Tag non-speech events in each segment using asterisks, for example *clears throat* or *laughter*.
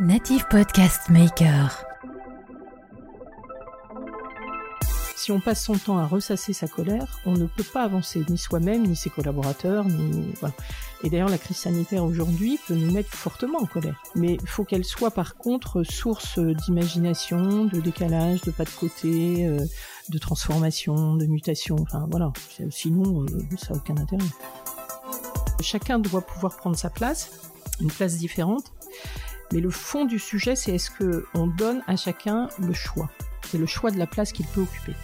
Native Podcast Maker. Si on passe son temps à ressasser sa colère, on ne peut pas avancer, ni soi-même, ni ses collaborateurs, ni. Et d'ailleurs, la crise sanitaire aujourd'hui peut nous mettre fortement en colère. Mais il faut qu'elle soit par contre source d'imagination, de décalage, de pas de côté, euh, de transformation, de mutation. Enfin voilà. Sinon, euh, ça n'a aucun intérêt. Chacun doit pouvoir prendre sa place, une place différente. Mais le fond du sujet, c'est est-ce qu'on donne à chacun le choix C'est le choix de la place qu'il peut occuper.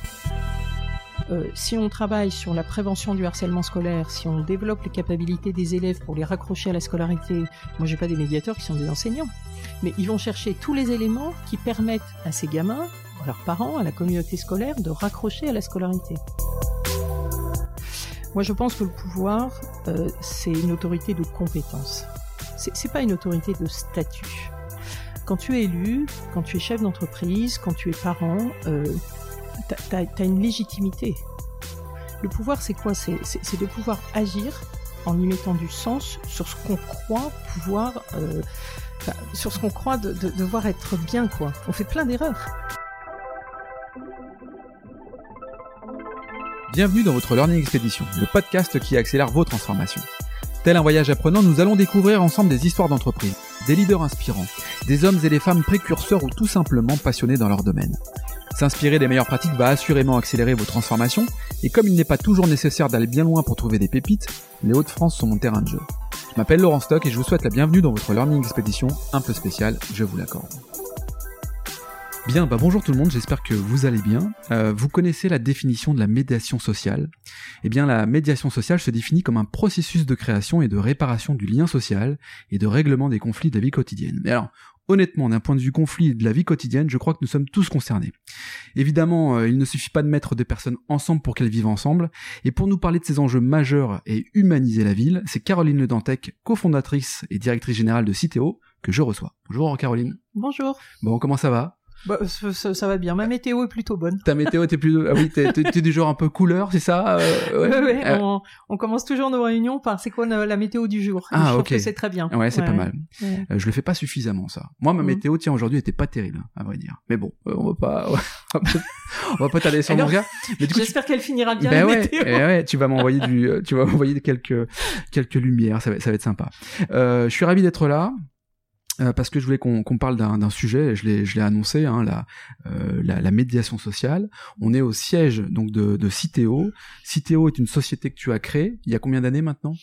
Euh, si on travaille sur la prévention du harcèlement scolaire, si on développe les capacités des élèves pour les raccrocher à la scolarité, moi j'ai pas des médiateurs qui sont des enseignants, mais ils vont chercher tous les éléments qui permettent à ces gamins, à leurs parents, à la communauté scolaire de raccrocher à la scolarité. Moi je pense que le pouvoir, euh, c'est une autorité de compétence c'est pas une autorité de statut. Quand tu es élu, quand tu es chef d'entreprise, quand tu es parent, euh, tu as, une légitimité. Le pouvoir, c'est quoi? C'est de pouvoir agir en y mettant du sens sur ce qu'on croit pouvoir, euh, sur ce qu'on croit de, devoir être bien, quoi. On fait plein d'erreurs. Bienvenue dans votre Learning Expedition, le podcast qui accélère vos transformations. Tel un voyage apprenant, nous allons découvrir ensemble des histoires d'entreprise, des leaders inspirants, des hommes et des femmes précurseurs ou tout simplement passionnés dans leur domaine. S'inspirer des meilleures pratiques va assurément accélérer vos transformations, et comme il n'est pas toujours nécessaire d'aller bien loin pour trouver des pépites, les Hauts-de-France sont mon terrain de jeu. Je m'appelle Laurent Stock et je vous souhaite la bienvenue dans votre Learning Expedition un peu spéciale, je vous l'accorde. Bien, bah bonjour tout le monde, j'espère que vous allez bien. Euh, vous connaissez la définition de la médiation sociale? Eh bien, la médiation sociale se définit comme un processus de création et de réparation du lien social et de règlement des conflits de la vie quotidienne. Mais alors, honnêtement, d'un point de vue conflit de la vie quotidienne, je crois que nous sommes tous concernés. Évidemment, euh, il ne suffit pas de mettre des personnes ensemble pour qu'elles vivent ensemble, et pour nous parler de ces enjeux majeurs et humaniser la ville, c'est Caroline Le Dantec, cofondatrice et directrice générale de Citeo, que je reçois. Bonjour Caroline. Bonjour. Bon, comment ça va? Bah, ça, va bien. Ma météo est plutôt bonne. Ta météo était plus. Ah oui, t'es, du genre un peu couleur, c'est ça euh, ouais. ouais, euh. on, commence toujours nos réunions par c'est quoi la météo du jour. Ah, je ok. que c'est très bien. Ouais, c'est pas mal. Euh, je le fais pas suffisamment ça. Moi, ma mm. météo, tiens, aujourd'hui, était pas terrible, à vrai dire. Mais bon, on va pas, *laughs* on va pas t'aller sur mon regard. Mais du coup, j'espère qu'elle finira bien ben la ouais, météo. Eh ouais, tu vas m'envoyer du, tu vas m'envoyer quelques quelques lumières. Ça va, ça va être sympa. je suis ravi d'être là. Euh, parce que je voulais qu'on parle d'un sujet, je l'ai annoncé, hein, euh, la, la, médiation sociale. On est au siège donc de, de Citeo. Citeo est une société que tu as créée il y a combien d'années maintenant?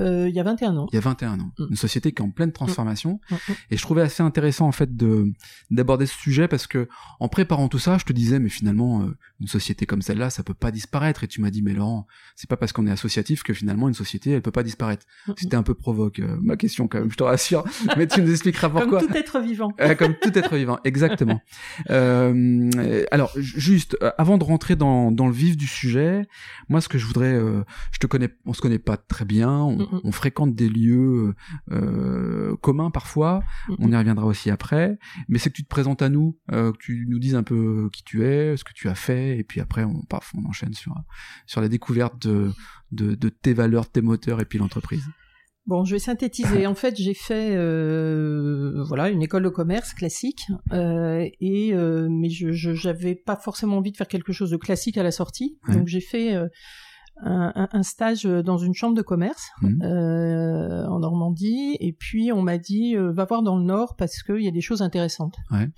Euh, il y a 21 ans. Il y a 21 ans. Mm. Une société qui est en pleine transformation. Mm. Mm, Et je trouvais assez intéressant en fait de d'aborder ce sujet parce que en préparant tout ça, je te disais mais finalement euh, une société comme celle-là, ça peut pas disparaître. Et tu m'as dit mais Laurent, c'est pas parce qu'on est associatif que finalement une société elle peut pas disparaître. C'était un peu provoque euh, ma question quand même, je te rassure. *laughs* mais tu nous expliqueras pourquoi. comme tout être vivant. *laughs* comme tout être vivant, exactement. *laughs* alors juste avant de rentrer dans dans le vif du sujet, moi ce que je voudrais, je te connais, on se connaît pas très bien on, fréquente des lieux euh, communs parfois, on y reviendra aussi après, mais c'est que tu te présentes à nous, euh, que tu nous dises un peu qui tu es, ce que tu as fait, et puis après on, paf, on enchaîne sur, sur la découverte de, de, tes valeurs, tes moteurs et puis l'entreprise. Bon, je vais synthétiser. En fait, j'ai fait euh, voilà une école de commerce classique, et mais je j'avais pas forcément envie de faire quelque chose de classique à la sortie, donc j'ai fait un, un, stage dans une chambre de commerce mmh. euh, en Normandie, et puis on m'a dit euh, va voir dans le Nord parce qu'il y a des choses intéressantes. Ouais.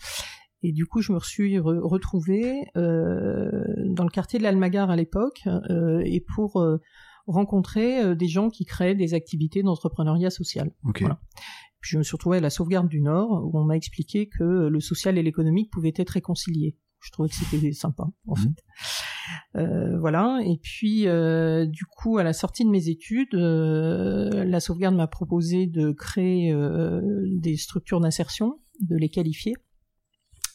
Et du coup, je me suis retrouvée euh, dans le quartier de l'Almagar à l'époque, euh, et pour euh, rencontrer des gens qui créaient des activités d'entrepreneuriat social. Okay. Voilà. Puis je me suis retrouvée à la sauvegarde du Nord, où on m'a expliqué que le social et l'économique pouvaient être réconciliés je trouvais que c'était sympa en mmh. fait. Voilà. Et puis du coup, à la sortie de mes études, la sauvegarde m'a proposé de créer des structures d'insertion, de les qualifier.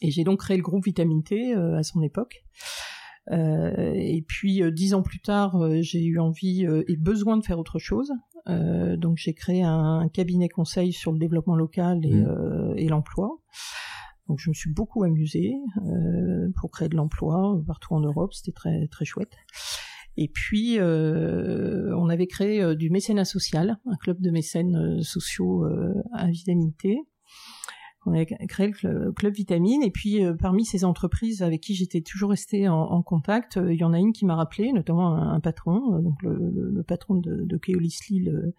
Et j'ai donc créé le groupe Vitamine T euh, à son époque. et puis dix ans plus tard, j'ai eu envie et besoin de faire autre chose. donc j'ai créé un, cabinet conseil sur le développement local et, mmh. et l'emploi. Donc je me suis beaucoup amusée euh, pour créer de l'emploi partout en Europe, c'était très très chouette. Et puis euh, on avait créé euh, du mécénat social, un club de mécènes sociaux à Vitamité. On a créé le club Vitamine et puis parmi ces entreprises avec qui j'étais toujours restée en, contact, il y en a une qui m'a rappelé, notamment un, patron, donc le, patron de, Keolis Lille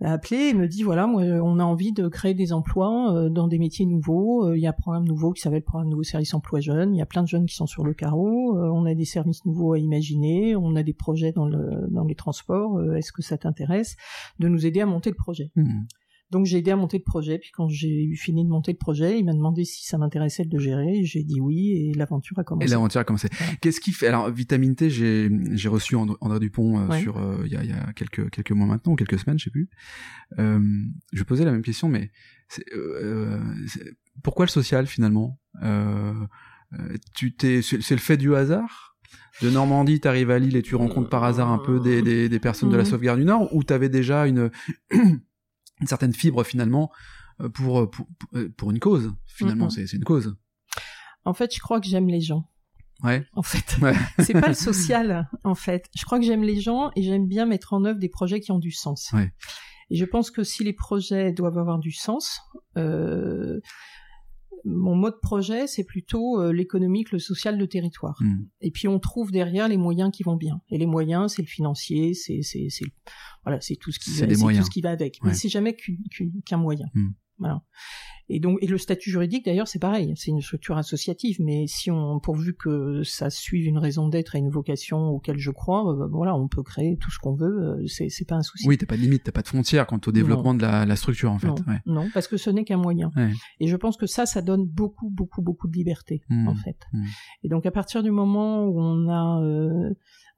m'a appelé et me dit voilà, moi, on a envie de créer des emplois dans des métiers nouveaux. Il y a un programme nouveau qui s'appelle le programme nouveau service emploi jeune. Il y a plein de jeunes qui sont sur le carreau. on a des services nouveaux à imaginer. On a des projets dans dans les transports. Est-ce que ça t'intéresse de nous aider à monter le projet? Mmh. Donc j'ai aidé à monter le projet, puis quand j'ai eu fini de monter le projet, il m'a demandé si ça m'intéressait de le gérer, j'ai dit oui, et l'aventure a commencé. Et l'aventure a commencé. Qu'est-ce qui fait Alors Vitamine T, j'ai j'ai reçu André Dupont euh, sur euh, il y, a, y, a, quelques quelques mois maintenant, ou quelques semaines, je sais plus. Euh, je posais la même question, mais euh, pourquoi le social finalement? Tu t'es c'est le fait du hasard? De Normandie, tu arrives à Lille et tu rencontres par hasard un peu des, des, des personnes de la mhm. sauvegarde du Nord, ou t'avais déjà une *clears throat* une certaine fibre finalement euh, pour, euh, pour, euh, pour une cause. Finalement, c'est une cause. En fait, je crois que j'aime les gens. Ouais. En fait, *laughs* c'est pas le *laughs* social. En fait, je crois que j'aime les gens et j'aime bien mettre en œuvre des projets qui ont du sens. Ouais. Et je pense que si les projets doivent avoir du sens, euh, mon mode projet, c'est plutôt euh, l'économique, le social, le territoire. Hmm. Et puis on trouve derrière les moyens qui vont bien. Et les moyens, c'est le financier, c'est c'est voilà, c'est tout ce qui c'est tout ce qui va avec. Mais c'est jamais qu'un moyen. Hmm. Voilà. Et donc, et le statut juridique, d'ailleurs, c'est pareil. C'est une structure associative, mais si on, pourvu que ça suive une raison d'être et une vocation auquel je crois, euh, bah, voilà, on peut créer tout ce qu'on veut. Euh, c'est, pas un souci. Oui, t'as pas de limite, t'as pas de frontière quant au développement de la, la, structure, en fait. Non, parce que ce n'est qu'un moyen. Et je pense que ça, ça donne beaucoup, beaucoup, beaucoup de liberté, mmh. en fait. Mmh. Et donc, à partir du moment où on a euh,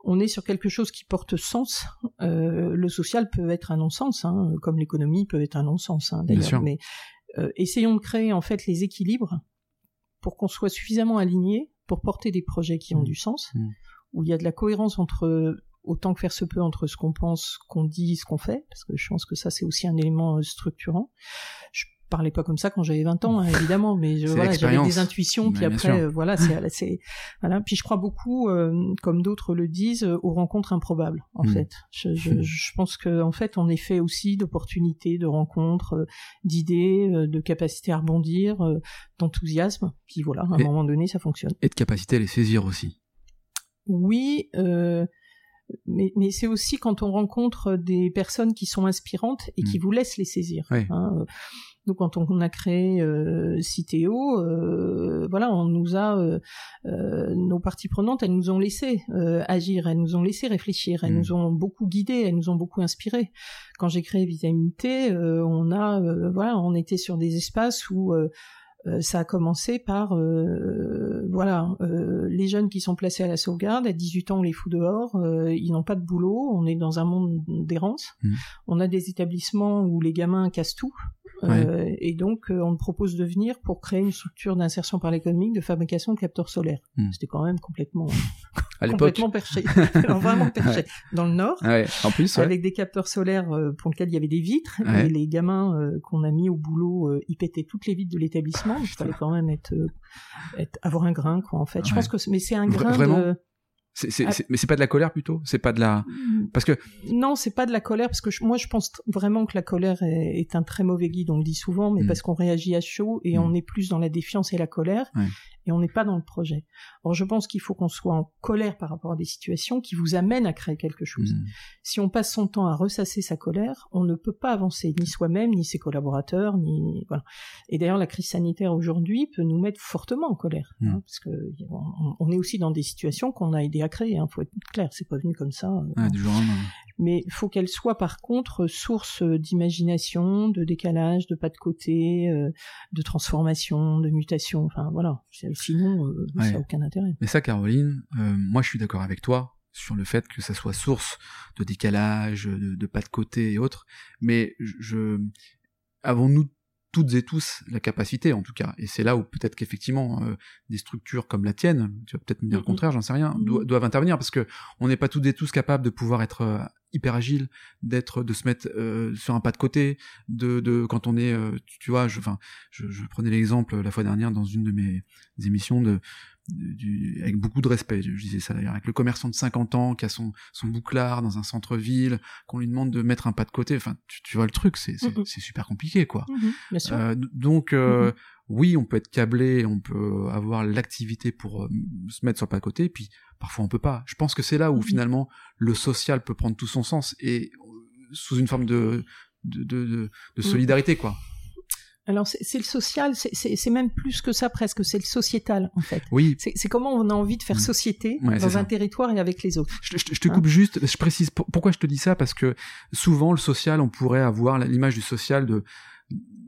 on est sur quelque chose qui porte sens. Euh, le social peut être un non-sens, hein, comme l'économie peut être un non-sens, hein, d'ailleurs. Mais euh, essayons de créer en fait les équilibres pour qu'on soit suffisamment aligné pour porter des projets qui ont mmh. du sens, mmh. où il y a de la cohérence entre autant que faire se peut entre ce qu'on pense, ce qu'on dit, ce qu'on fait, parce que je pense que ça c'est aussi un élément euh, structurant. Je parlais pas comme ça quand j'avais 20 ans, hein, évidemment, mais voilà, j'avais des intuitions, puis après, euh, *laughs* voilà, c'est, voilà. Puis je crois beaucoup, euh, comme d'autres le disent, euh, aux rencontres improbables, en hmm. fait. Je, je, hmm. je, pense que en fait, on est fait aussi d'opportunités, de rencontres, d'idées, de capacité à rebondir, d'enthousiasme. Puis voilà, à un moment donné, ça fonctionne. Et de capacité à les saisir aussi. Oui. mais, mais c'est aussi quand on rencontre des personnes qui sont inspirantes et qui hmm. vous laissent les saisir. Hein. Nous, quand on, a créé euh, Citéo, euh, voilà, on nous a euh, euh, nos parties prenantes, elles nous ont laissé agir, elles nous ont laissé réfléchir, elles mmh. nous ont beaucoup guidés, elles nous ont beaucoup inspirés. Quand j'ai créé Vitamité, on a, voilà, on était sur des espaces où ça a commencé par euh, voilà euh, les jeunes qui sont placés à la sauvegarde à 18 ans on les fout dehors euh, ils n'ont pas de boulot on est dans un monde d'errance mmh. on a des établissements où les gamins cassent tout euh, et donc, euh, on me propose de venir pour créer une structure d'insertion par l'économie de fabrication de capteurs solaires. Hmm. C'était quand même complètement, *laughs* complètement perché, *laughs* vraiment perché. *laughs* Dans le Nord, ouais, en plus, avec des capteurs solaires euh, pour lesquels il y avait des vitres, et les gamins qu'on a mis au boulot, ils pétaient toutes les vitres de l'établissement. Il fallait quand même être, être, avoir un grain, quoi, en fait. Je pense que, mais c'est un grain de ah. C'est, mais c'est pas de la colère plutôt? C'est pas de la mm. parce que non, c'est pas de la colère parce que moi je pense vraiment que la colère est, un très mauvais guide. On le dit souvent, mais mm. parce qu'on réagit à chaud et mm. on est plus dans la défiance et la colère et on n'est pas dans le projet. Or, je pense qu'il faut qu'on soit en colère par rapport à des situations qui vous amènent à créer quelque chose. Si on passe son temps à ressasser sa colère, on ne peut pas avancer ni soi-même, ni ses collaborateurs, ni voilà. Et d'ailleurs, la crise sanitaire aujourd'hui peut nous mettre fortement en colère, hein, parce que on, est aussi dans des situations qu'on a aidé à créer. Hein, faut être clair, c'est pas venu comme ça. Euh, du jour au lendemain mais il faut qu'elle soit par contre source d'imagination, de décalage, de pas de côté, euh, de transformation, de mutation. Enfin voilà, sinon euh, ça n'a aucun intérêt. Mais ça, Caroline, euh, moi je suis d'accord avec toi sur le fait que ça soit source de décalage, de, pas de côté et autres. Mais je, avons-nous toutes et tous la capacité, en tout cas. Et c'est là où peut-être qu'effectivement euh, des structures comme la tienne, tu vas peut-être me dire le contraire, j'en sais rien, doivent intervenir parce que on n'est pas toutes et tous capables de pouvoir être euh, hyper agile, d'être, de se mettre euh, sur un pas de côté, de, de quand on est, tu, vois, je, enfin, je, je prenais l'exemple la fois dernière dans une de mes émissions de du, avec beaucoup de respect. Je disais ça d'ailleurs, avec le commerçant de 50 ans qui a son, son bouclard dans un centre-ville, qu'on lui demande de mettre un pas de côté. Enfin, tu, tu vois le truc, c'est Mhm. c'est super compliqué, quoi. Mhm, bien sûr. Euh, donc, euh, Mhm. oui, on peut être câblé, on peut avoir l'activité pour euh, se mettre sur le pas de côté, puis parfois on peut pas. Je pense que c'est là où Mhm. finalement le social peut prendre tout son sens et euh, sous une forme de de, de, de- de solidarité, quoi. Alors c'est le social, c'est- même plus que ça presque, c'est le sociétal en fait. Oui, C'est comment on a envie de faire Mm. société Ouais, dans ça. un territoire et avec les autres. Je, je- je te Hein coupe juste, je précise pour- pourquoi je te dis ça? Parce que souvent le social, on pourrait avoir l'image du social de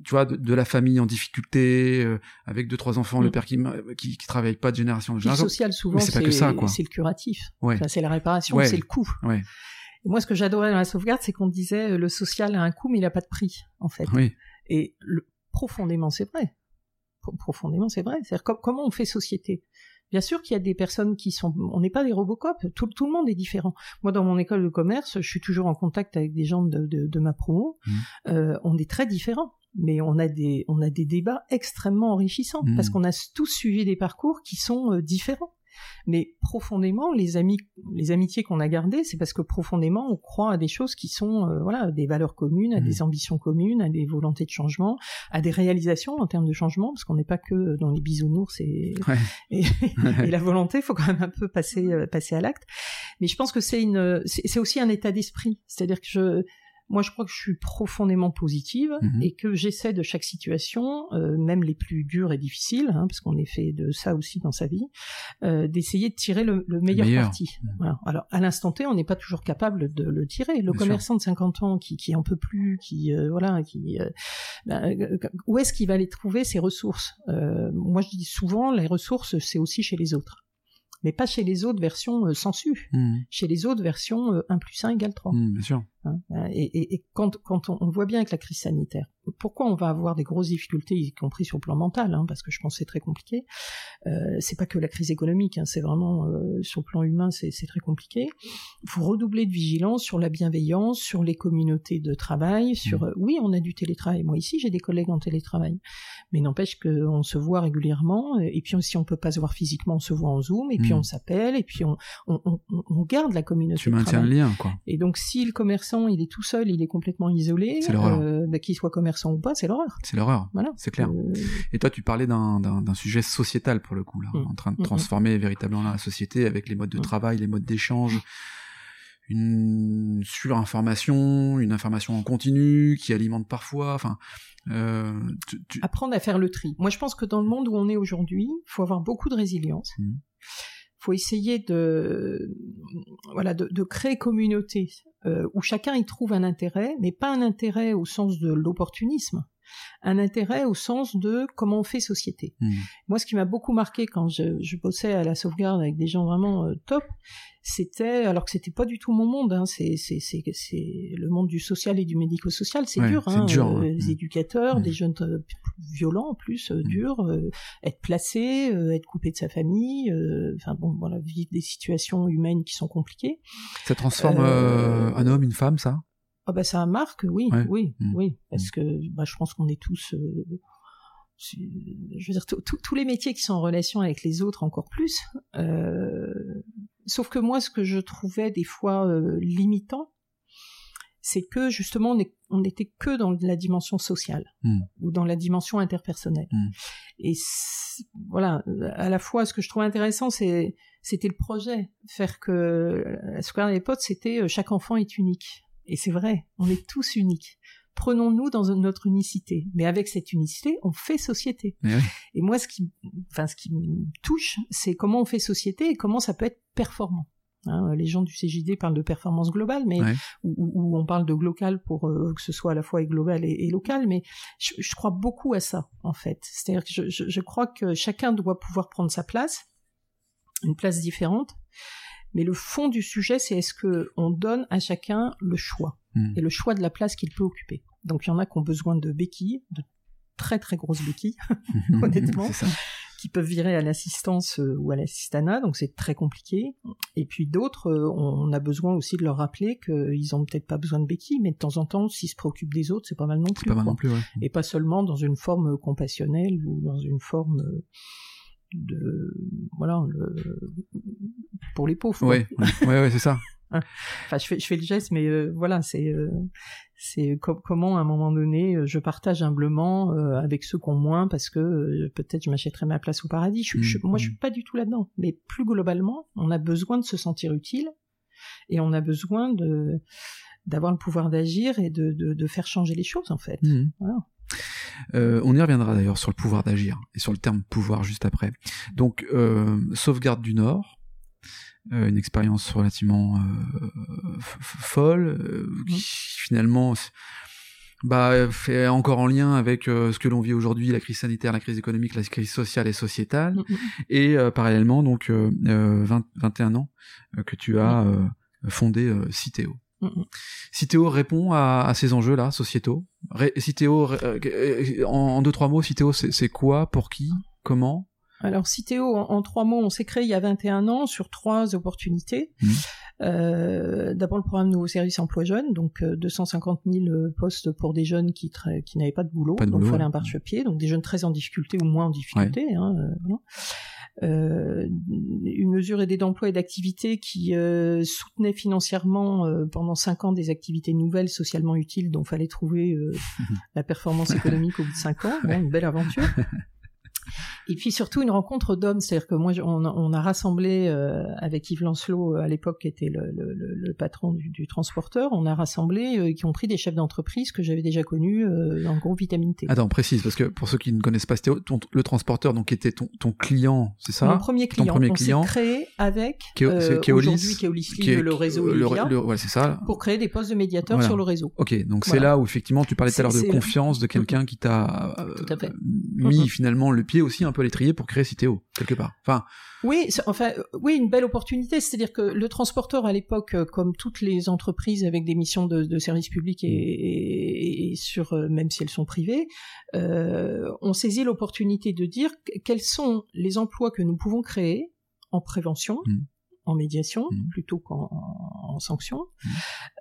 tu vois de, de la famille en difficulté euh, avec deux trois enfants, le Mm. père qui, qui qui travaille pas de génération en Puis le génération. social souvent c'est pas que ça, quoi. c'est le curatif, Ouais. Enfin, c'est la réparation, Ouais. c'est le coût. Ouais. Et moi ce que j'adorais dans la sauvegarde, c'est qu'on disait euh, le social a un coût mais il a pas de prix en fait. Oui. Et le- profondément, c'est vrai. Pro- profondément, c'est vrai. C'est-à-dire com- comment on fait société? Bien sûr qu'il y a des personnes qui sont, on n'est pas des Robocop. Tout, tout le monde est différent. Moi, dans mon école de commerce, je suis toujours en contact avec des gens de, de, de ma promo. Mhm. Euh, on est très différents, mais on a des, on a des débats extrêmement enrichissants Mhm. parce qu'on a tous suivi des parcours qui sont euh, différents. Mais profondément, les amis, les amitiés qu'on a gardées, c'est parce que profondément, on croit à des choses qui sont, euh, voilà, des valeurs communes, à Mhm. des ambitions communes, à des volontés de changement, à des réalisations en termes de changement, parce qu'on n'est pas que dans les bisounours et, Ouais. *laughs* et, et la volonté, faut quand même un peu passer, euh, passer à l'acte. Mais je pense que c'est une, c'est aussi un état d'esprit. C'est-à-dire que je, moi, je crois que je suis profondément positive Mhm. et que j'essaie de chaque situation, euh, même les plus dures et difficiles, hein, parce qu'on est fait de ça aussi dans sa vie, euh, d'essayer de tirer le, le meilleur, meilleur. parti. Voilà. Alors, à l'instant T, on n'est pas toujours capable de le tirer. Le Bien commerçant de 50 ans qui, qui en peut plus, qui euh, voilà, qui ben, où est-ce qu'il va aller trouver ses ressources? Moi, je dis souvent, les ressources, c'est aussi chez les autres. Mais pas chez les autres versions euh, sans su. Mhm. Chez les autres versions euh, 1 plus 1 égale 3. Mhm, bien sûr. Hein, et, et, et quand, quand on, on voit bien avec la crise sanitaire, pourquoi on va avoir des grosses difficultés, y compris sur le plan mental, hein, parce que je pense que c'est très compliqué. Euh, c'est pas que la crise économique, hein, c'est vraiment euh, sur le plan humain, c'est très compliqué. Il faut redoubler de vigilance sur la bienveillance, sur les communautés de travail, sur euh, oui, on a du télétravail. Moi ici, j'ai des collègues en télétravail, mais n'empêche qu'on se voit régulièrement. Et puis si on peut pas se voir physiquement, on se voit en zoom, et puis Mm. on s'appelle, et puis on, on, garde la communauté. Tu maintiens le lien, quoi. Et donc, si le commerçant, il est tout seul, il est complètement isolé, C'est l'horreur. euh, bah, qu'il soit commerçant ou pas, c'est l'horreur. C'est l'horreur. Voilà. C'est clair. Euh, Et toi, tu parlais d'un sujet sociétal pour le coup, là, Mm. en train de Mm, transformer véritablement la société avec les modes de Mm. travail, les modes d'échange, une surinformation, une information en continu qui alimente parfois. Enfin, euh, tu- tu- apprendre à faire le tri. Moi, je pense que dans le monde où on est aujourd'hui, il faut avoir beaucoup de résilience. Faut essayer de, voilà, de, créer communauté euh, où chacun y trouve un intérêt, mais pas un intérêt au sens de l'opportunisme, un intérêt au sens de comment on fait société. Mm. Moi, ce qui m'a beaucoup marqué quand je, je bossais à la sauvegarde avec des gens vraiment euh, top, c'était, alors que c'était pas du tout mon monde, hein, c'est, le monde du social et du médico-social, c'est Ouais, dur, hein, dur, euh, ouais. les Mm. éducateurs, Mm. des jeunes euh, violents en plus, euh, durs, euh, être placé, euh, être coupé de sa famille, enfin bon, voilà, vivre des situations humaines qui sont compliquées. ça transforme un homme, une femme, ça? Ah bah ça marque, oui, Ouais. oui, Mm. oui, parce que bah, je pense qu'on est tous, euh, je veux dire, tous- les métiers qui sont en relation avec les autres encore plus. euh, sauf que moi, ce que je trouvais des fois euh, limitant, c'est que justement on n'était que dans la dimension sociale Mm. ou dans la dimension interpersonnelle. Mm. Et voilà, à la fois, ce que je trouvais intéressant, c'est c'était le projet, faire que la Square des potes, c'était chaque enfant est unique. Et c'est vrai, on est tous uniques. Prenons-nous dans notre unicité, mais avec cette unicité, on fait société. Oui. Et moi, ce qui, enfin, ce qui me touche, c'est comment on fait société et comment ça peut être performant. Hein, les gens du CJD parlent de performance globale, mais Ouais. on parle de local pour euh, que ce soit à la fois global et, et local, mais je, je crois beaucoup à ça en fait. C'est-à-dire que je, je- je crois que chacun doit pouvoir prendre sa place, une place différente, mais le fond du sujet, c'est est-ce que on donne à chacun le choix Mm. et le choix de la place qu'il peut occuper. Donc il y en a qui ont besoin de béquilles, de très très grosses béquilles, *laughs* *laughs* honnêtement. ça. qui peuvent virer à l'assistance euh, ou à l'assistanat, donc c'est très compliqué. Et puis d'autres, euh, on a besoin aussi de leur rappeler qu'ils ont peut-être pas besoin de béquilles, mais de temps en temps, s'ils se préoccupent des autres, c'est pas mal non plus. pas mal non plus, ouais. Et pas seulement dans une forme compassionnelle ou dans une forme euh, de voilà le, pour les pauvres. Ouais, ouais, ouais, c'est ça. *laughs* enfin, je fais, je fais le geste, mais euh, voilà, c'est euh, c'est comment à un moment donné je partage humblement avec ceux qui ont moins parce que peut-être je m'achèterai ma place au paradis. Je, moi, je suis pas du tout là-dedans. Mais plus globalement, on a besoin de se sentir utile et on a besoin de d'avoir le pouvoir d'agir et de, de, de, faire changer les choses en fait. Voilà. Euh, on y reviendra d'ailleurs sur le pouvoir d'agir et sur le terme pouvoir juste après. Donc, euh, sauvegarde du Nord, euh, une expérience relativement folle, qui mmh. finalement bah, fait encore en lien avec ce que l'on vit aujourd'hui, la crise sanitaire, la crise économique, la crise sociale et sociétale, mmh, mmh. et parallèlement donc 21 ans que tu as fondé Citeo. Citéo répond à, ces enjeux-là, sociétaux. Citéo, euh, en, deux, trois mots, Citéo, c'est quoi, pour qui, comment? Alors, Citéo, en, trois mots, on s'est créé il y a 21 ans sur trois opportunités. Mmh. Euh, D'abord, le programme Nouveau Service Emploi Jeunes, donc 250 euh, 000 euh, postes pour des jeunes qui, qui n'avaient pas de boulot, donc il fallait un marchepied, donc des jeunes très en difficulté ou moins en difficulté. Hein, voilà. Euh, une mesure aidée d'emploi et d'activité qui euh, soutenait financièrement euh, pendant cinq ans des activités nouvelles socialement utiles dont fallait trouver *laughs* la performance économique au bout de cinq ans. une belle aventure. *laughs* Et puis surtout une rencontre d'hommes, c'est-à-dire que moi on, a rassemblé euh, avec Yves Lancelot à l'époque qui était le, le, le patron du, du, transporteur, on a rassemblé euh, qui ont pris des chefs d'entreprise que j'avais déjà connus euh, dans le groupe Vitamine T. Attends, précise parce que pour ceux qui ne connaissent pas Stéo, le transporteur donc était ton, ton client, c'est ça Mon premier client. Ton premier on client. créé avec Keolis, aujourd'hui Keolis le réseau le, le, c'est ça. Pour créer des postes de médiateurs sur le réseau. Ok, donc c'est là où effectivement tu parlais tout à l'heure de confiance de quelqu'un qui t'a mis finalement le pied aussi un peu à l'étrier pour créer Citéo, quelque part. Enfin. Oui, enfin, euh, oui, une belle opportunité. C'est-à-dire que le transporteur à l'époque, euh, comme toutes les entreprises avec des missions de, de service public et, et, sur, euh, même si elles sont privées, euh, on saisit l'opportunité de dire quels sont les emplois que nous pouvons créer en prévention. Mmh. en médiation mmh. plutôt qu'en en sanction, mmh.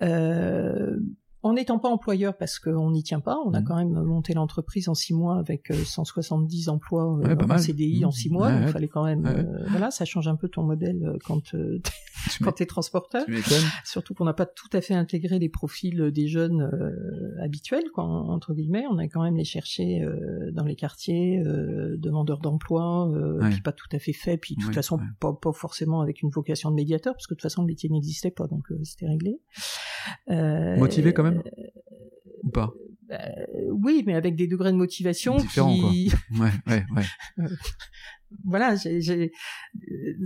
euh, en n'étant pas employeur parce qu'on n'y tient pas, on a mmh. quand même monté l'entreprise en six mois avec 170 euh, emplois euh, en CDI en six mois. il fallait quand même, euh, voilà, ça change un peu ton modèle quand *laughs* quand t'es transporteur. Surtout qu'on n'a pas tout à fait intégré les profils des jeunes habituels, quoi, entre guillemets. On a quand même les chercher dans les quartiers, demandeurs d'emploi, puis pas tout à fait fait, puis de toute façon pas, pas, forcément avec une vocation de médiateur, parce que de toute façon le métier n'existait pas, donc c'était réglé. Motivé quand même ou pas bah, Oui, mais avec des degrés de motivation Différents, qui... quoi. Ouais, ouais, ouais. *laughs* voilà, j'ai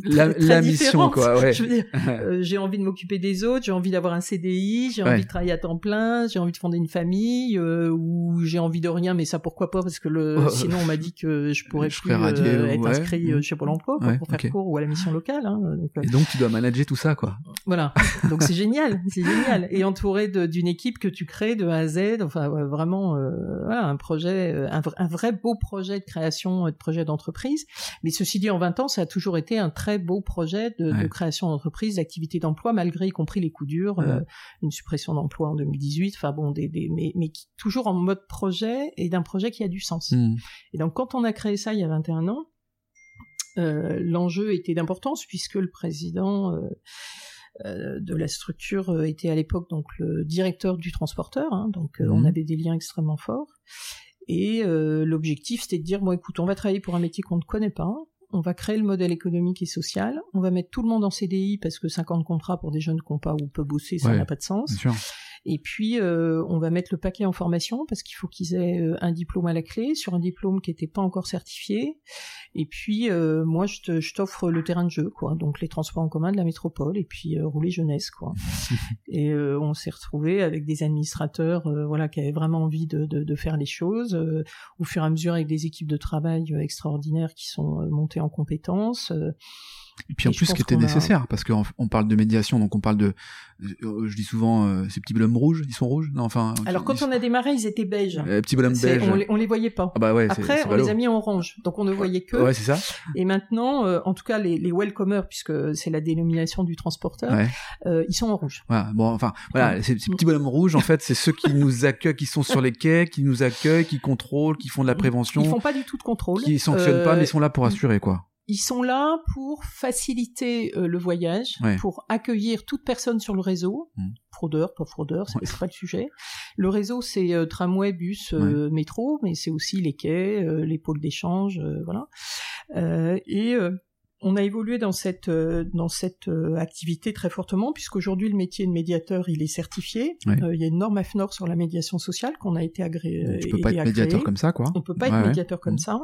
la, la mission quoi. Ouais. *laughs* *laughs* Euh, j'ai envie de m'occuper des autres, j'ai envie d'avoir un CDI, j'ai envie de travailler à temps plein, j'ai envie de fonder une famille, euh, ou j'ai envie de rien, mais ça pourquoi pas parce que le oh. sinon on m'a dit que je *laughs* pourrais plus euh, être inscrit mmh. chez Pôle Emploi pour faire cours ou à la mission locale. Hein, donc, Et donc tu dois manager tout ça quoi. Voilà, donc c'est génial, c'est génial. Et entouré d'une équipe que tu crées de A à Z, enfin vraiment voilà, un projet, un, un vrai beau projet de création, de projet d'entreprise. Mais ceci dit, en 20 ans, ça a toujours été un très beau projet de, création d'entreprise, d'activité d'emploi, malgré y compris les coups durs, euh, une suppression d'emploi en 2018, enfin bon, des, mais, mais qui, toujours en mode projet et d'un projet qui a du sens. Mmh. Et donc quand on a créé ça il y a 21 ans, euh, l'enjeu était d'importance puisque le président euh, de la structure était à l'époque donc le directeur du transporteur, hein, donc on mmh. avait des liens extrêmement forts. Et euh, l'objectif, c'était de dire, bon écoute, on va travailler pour un métier qu'on ne connaît pas, on va créer le modèle économique et social, on va mettre tout le monde en CDI parce que 50 contrats pour des jeunes qui n'ont pas ou peuvent bosser, ça n'a pas de sens. Et puis, euh, on va mettre le paquet en formation parce qu'il faut qu'ils aient euh, un diplôme à la clé sur un diplôme qui n'était pas encore certifié. Et puis, euh, moi, je t'offre le terrain de jeu, quoi. Donc, les transports en commun de la métropole et puis rouler jeunesse, quoi. *laughs* et on s'est retrouvé avec des administrateurs, voilà, qui avaient vraiment envie de, de, de faire les choses. au fur et à mesure, avec des équipes de travail extraordinaires qui sont montées en compétences. Et puis en plus, ce qui était nécessaire, parce qu'on on parle de médiation, donc on parle de, euh, je dis souvent, euh, ces petits bonhommes rouges, ils sont rouges, non Enfin. Alors quand on a démarré, ils étaient beiges. Les petits bonhommes beiges. On les, on les voyait pas. Ah bah ouais. Après, on les a mis en orange, donc on ne voyait que. Ouais, c'est ça. Et maintenant, euh, en tout cas, les, les welcomers, puisque c'est la dénomination du transporteur, euh, ils sont en rouge. Voilà. Bon, enfin, voilà, ces, ces, petits bonhommes rouges, en fait, c'est ceux qui nous accueillent, qui sont sur les quais, qui nous accueillent, qui contrôlent, qui font de la prévention. Ils font pas du tout de contrôle. Qui sanctionnent pas, mais ils sont là pour assurer, quoi. Ils sont là pour faciliter euh, le voyage, Ouais. pour accueillir toute personne sur le réseau, Mm. fraudeur, pas fraudeur, c'est Ouais. pas le sujet. Le réseau, c'est euh, tramway, bus, euh, métro, mais c'est aussi les quais, les pôles d'échange, voilà. Et on a évolué dans cette euh, dans cette euh, activité très fortement puisqu'aujourd'hui le métier de médiateur il est certifié. Euh, il y a une norme AFNOR sur la médiation sociale qu'on a été agréé. tu peux pas être médiateur comme ça, quoi. On peut pas Ouais, être ouais. médiateur comme Mhm. ça.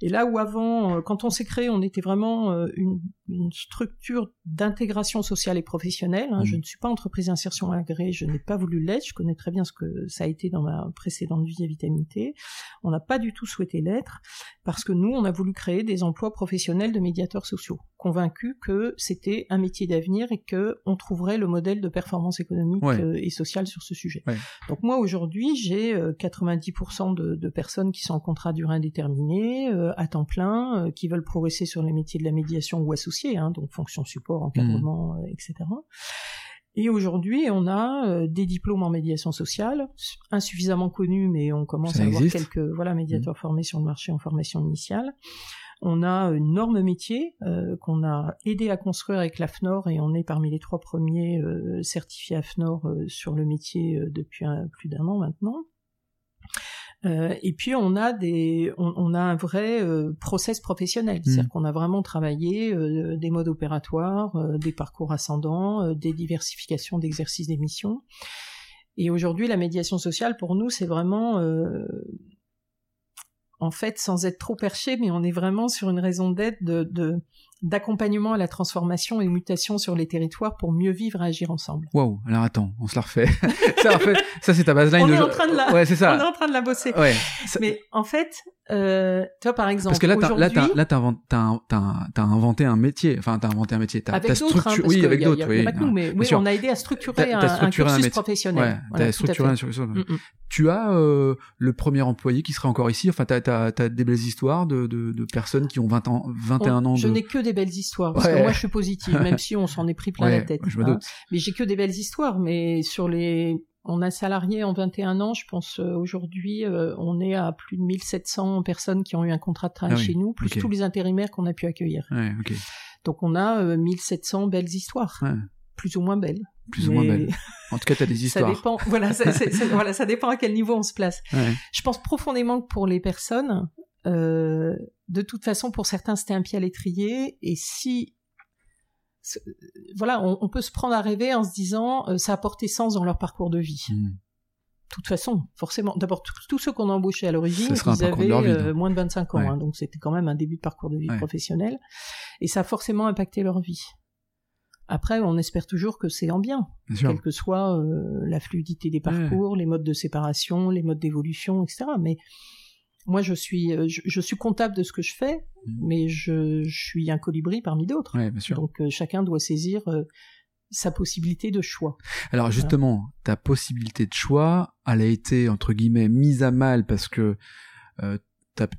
Et là où avant, quand on s'est créé, on était vraiment une, une structure d'intégration sociale et professionnelle. hein. Mhm. Je ne suis pas entreprise d'insertion agréée, je n'ai pas voulu l'être. Je connais très bien ce que ça a été dans ma précédente vie à Vitamité. On n'a pas du tout souhaité l'être parce que nous, on a voulu créer des emplois professionnels de médiateurs sociaux, convaincus que c'était un métier d'avenir et que on trouverait le modèle de performance économique Ouais. euh, et sociale sur ce sujet. Ouais. Donc moi aujourd'hui, j'ai euh, 90% de, de personnes qui sont en contrat durée indéterminé, euh, à temps plein, euh, qui veulent progresser sur les métiers de la médiation ou associés, hein, donc fonction support, encadrement, euh, etc. Et aujourd'hui, on a euh, des diplômes en médiation sociale, insuffisamment connus, mais on commence Ça à avoir quelques voilà médiateurs formés sur le marché en formation initiale. On a une norme métier euh, qu'on a aidé à construire avec l'AFNOR et on est parmi les trois premiers euh, certifiés AFNOR euh, sur le métier euh, depuis un- plus d'un an maintenant. Euh, et puis on a des, on, on a un vrai euh, process professionnel, c'est-à-dire qu'on a vraiment travaillé euh, des modes opératoires, euh, des parcours ascendants, euh, des diversifications d'exercices des missions. Et aujourd'hui, la médiation sociale pour nous, c'est vraiment euh, en fait, sans être trop perché, mais on est vraiment sur une raison d'être de, de- d'accompagnement à la transformation et mutation sur les territoires pour mieux vivre et agir ensemble. Waouh, alors attends, on se la refait. *laughs* ça, en fait, ça c'est ta baseline. On de est en train de la- Ouais, c'est ça. On est en train de la bosser. Ouais. Ça- Mais en fait, euh, tu vois, par exemple, Parce que là, t'as, un- un- inventé un métier. Enfin, t'as inventé un métier. T'as, avec hein, structuré- oui, avec d'autres, oui. pas nous, mais oui, on a aidé à structurer un, un structuré un cursus métier. professionnel. Ouais, Voilà, t'as structuré un sur- Mm, mm. Tu as euh, le premier employé qui serait encore ici? Enfin, t'as, t'as, des belles histoires de, de, de personnes qui ont 20 ans, 21 ans Je n'ai que des belles histoires, parce Ouais. que moi je suis positive, même si on s'en est pris plein Ouais, la tête. je me hein. doute. Mais j'ai que des belles histoires, mais sur les... On a salarié en 21 ans, je pense euh, aujourd'hui, euh, on est à plus de 1700 personnes qui ont eu un contrat de travail Ah oui, chez nous, plus tous les intérimaires qu'on a pu accueillir. Ouais. Donc on a euh, 1700 belles histoires, plus ou moins belles. Plus ou moins Mais belles. En tout cas, t'as des *laughs* Ça histoires. dépend. Voilà, ça, c'est- voilà, ça dépend à quel niveau on se place. Ouais. Je pense profondément que pour les personnes, euh, de toute façon, pour certains, c'était un pied à l'étrier. Et si, voilà, on, on peut se prendre à rêver en se disant, euh, ça a apporté sens dans leur parcours de vie. Mm. De toute façon, forcément. D'abord, tous- ceux qu'on a embauchés à l'origine, ils avaient vie, euh, moins de 25 ans. Ouais. hein, donc c'était quand même un début de parcours de vie Ouais. professionnel. Et ça a forcément impacté leur vie. Après, on espère toujours que c'est en bien quelle que soit la fluidité des parcours, les modes de séparation, les modes d'évolution, etc. Mais moi, je suis, euh, je, je suis comptable de ce que je fais, Mhm. mais je, je suis un colibri parmi d'autres. Ouais, bien sûr. Donc euh, chacun doit saisir euh, sa possibilité de choix. Alors justement, ta possibilité de choix, elle a été entre guillemets mise à mal parce que euh,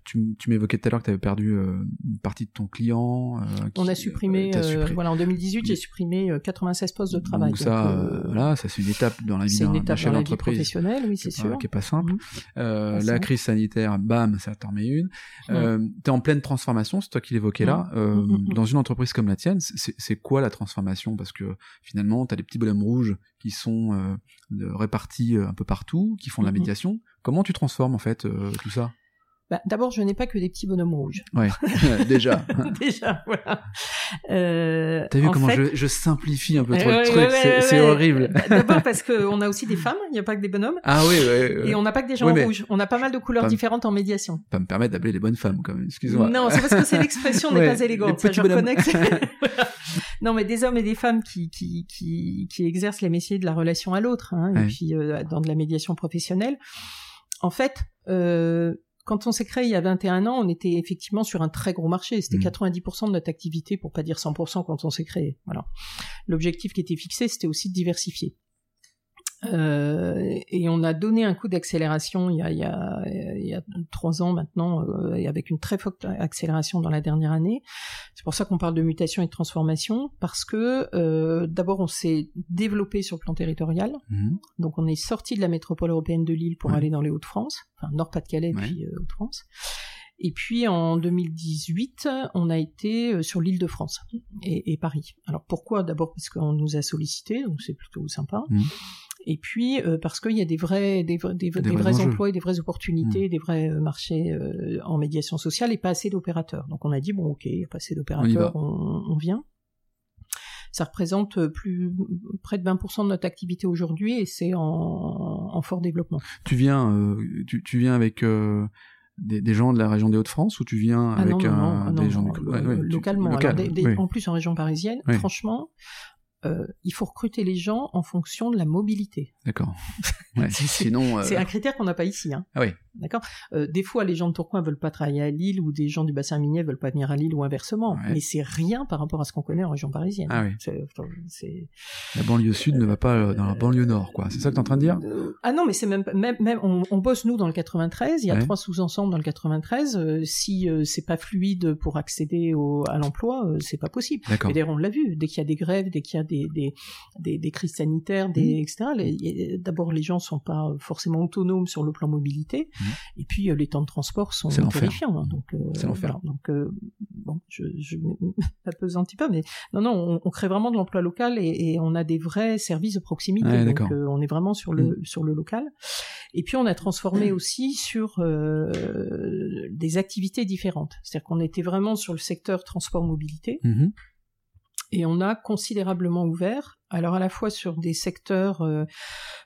tu, tu m'évoquais tout à l'heure que tu avais perdu euh, une partie de ton client. euh, On a supprimé, euh, supprimé- voilà, en 2018, j'ai supprimé euh, 96 postes de travail. Donc ça, Donc, voilà, ça c'est une étape dans la vie c'est d'un chef d'entreprise. professionnelle, oui, c'est sûr. qui est pas simple. Mhm. Pas la simple. crise sanitaire, bam, ça t'en met une. Euh, T'es en pleine transformation, c'est toi qui l'évoquais là. Euh, Mhm, mhm. Dans une entreprise comme la tienne, c'est quoi la transformation? Parce que finalement, t'as des petits bonhommes rouges qui sont euh, répartis un peu partout, qui font de la médiation. Comment tu transformes en fait euh, tout ça? Bah, D'abord, je n'ai pas que des petits bonhommes rouges. Ouais, *laughs* déjà. Déjà, voilà. Euh, T'as vu en comment fait- je, je simplifie un peu Ouais, trop le ouais, truc ouais, C'est horrible. Bah, D'abord parce qu'on a aussi des femmes, il n'y a pas que des bonhommes. Ah oui, ouais. Et on n'a pas que des gens Oui, rouges. On a pas mal de couleurs différentes en médiation. pas me permettre d'appeler les bonnes femmes quand même. Excuse-moi. Non, c'est parce que c'est l'expression n'est pas élégante. Ça, je reconnais que. *laughs* *laughs* Non, mais des hommes et des femmes qui, qui, qui, qui exercent les métiers de la relation à l'autre, hein, et puis euh, dans de la médiation professionnelle. En fait, euh, quand on s'est créé il y a 21 ans, on était effectivement sur un très gros marché. C'était Mhm. 90% de notre activité, pour pas dire 100% quand on s'est créé. Voilà. L'objectif qui était fixé, c'était aussi de diversifier. Euh, et on a donné un coup d'accélération il y a, il il y a trois ans maintenant, euh, et avec une très forte accélération dans la dernière année. C'est pour ça qu'on parle de mutation et de transformation, parce que euh, d'abord on s'est développé sur le plan territorial, Mhm. donc on est sorti de la métropole européenne de Lille pour Ouais. aller dans les Hauts-de-France, enfin Nord-Pas-de-Calais Ouais. puis euh, Hauts-de-France. Et puis en 2018, on a été sur l'île de France et, et, Paris. Alors pourquoi? D'abord parce qu'on nous a sollicité, donc c'est plutôt sympa. Mmh. Et puis parce qu'il y a des vrais, des, des, des, vrais, emplois et des vraies opportunités, mmh. des vrais marchés en médiation sociale et pas assez d'opérateurs. Donc on a dit bon ok, il n'y a pas assez d'opérateurs, on, on, vient. Ça représente plus près de 20% de notre activité aujourd'hui et c'est en, en, fort développement. Tu viens, euh, tu, tu, viens avec euh, des, des, gens de la région des Hauts-de-France ou tu viens ah avec non, un, non, des gens localement. Alors, En plus en région parisienne, franchement, euh, il faut recruter les gens en fonction de la mobilité. D'accord. *laughs* Ouais, sinon, c'est un critère qu'on n'a pas ici. Hein. Ah oui. D'accord. Euh, des fois, les gens de Tourcoing veulent pas travailler à Lille ou des gens du bassin minier veulent pas venir à Lille ou inversement. Mais c'est rien par rapport à ce qu'on connaît en région parisienne. Ah oui. La banlieue sud ne va pas euh, dans la banlieue nord, quoi. C'est ça que tu es en train de dire euh, Ah non, mais c'est même, même, même on, on, bosse nous dans le 93. Il y a trois sous-ensembles dans le 93. Euh, si euh, c'est pas fluide pour accéder au, à l'emploi, c'est pas possible. D'accord. Et d'ailleurs, on l'a vu. Dès qu'il y a des grèves, dès qu'il y a des, des, des, des crises sanitaires, des, etc. D'abord, les gens sont pas forcément autonomes sur le plan mobilité. Mmh. Et puis les temps de transport sont terrifiants. Hein, donc, euh, c'est l'enfer. donc, euh, bon, je, je un petit peu, mais non, non, on, on crée vraiment de l'emploi local et, et, on a des vrais services de proximité. Donc, euh, on est vraiment sur le Mm. sur le local. Et puis, on a transformé aussi sur euh, des activités différentes. C'est-à-dire qu'on était vraiment sur le secteur transport-mobilité. Et on a considérablement ouvert, alors à la fois sur des secteurs, euh,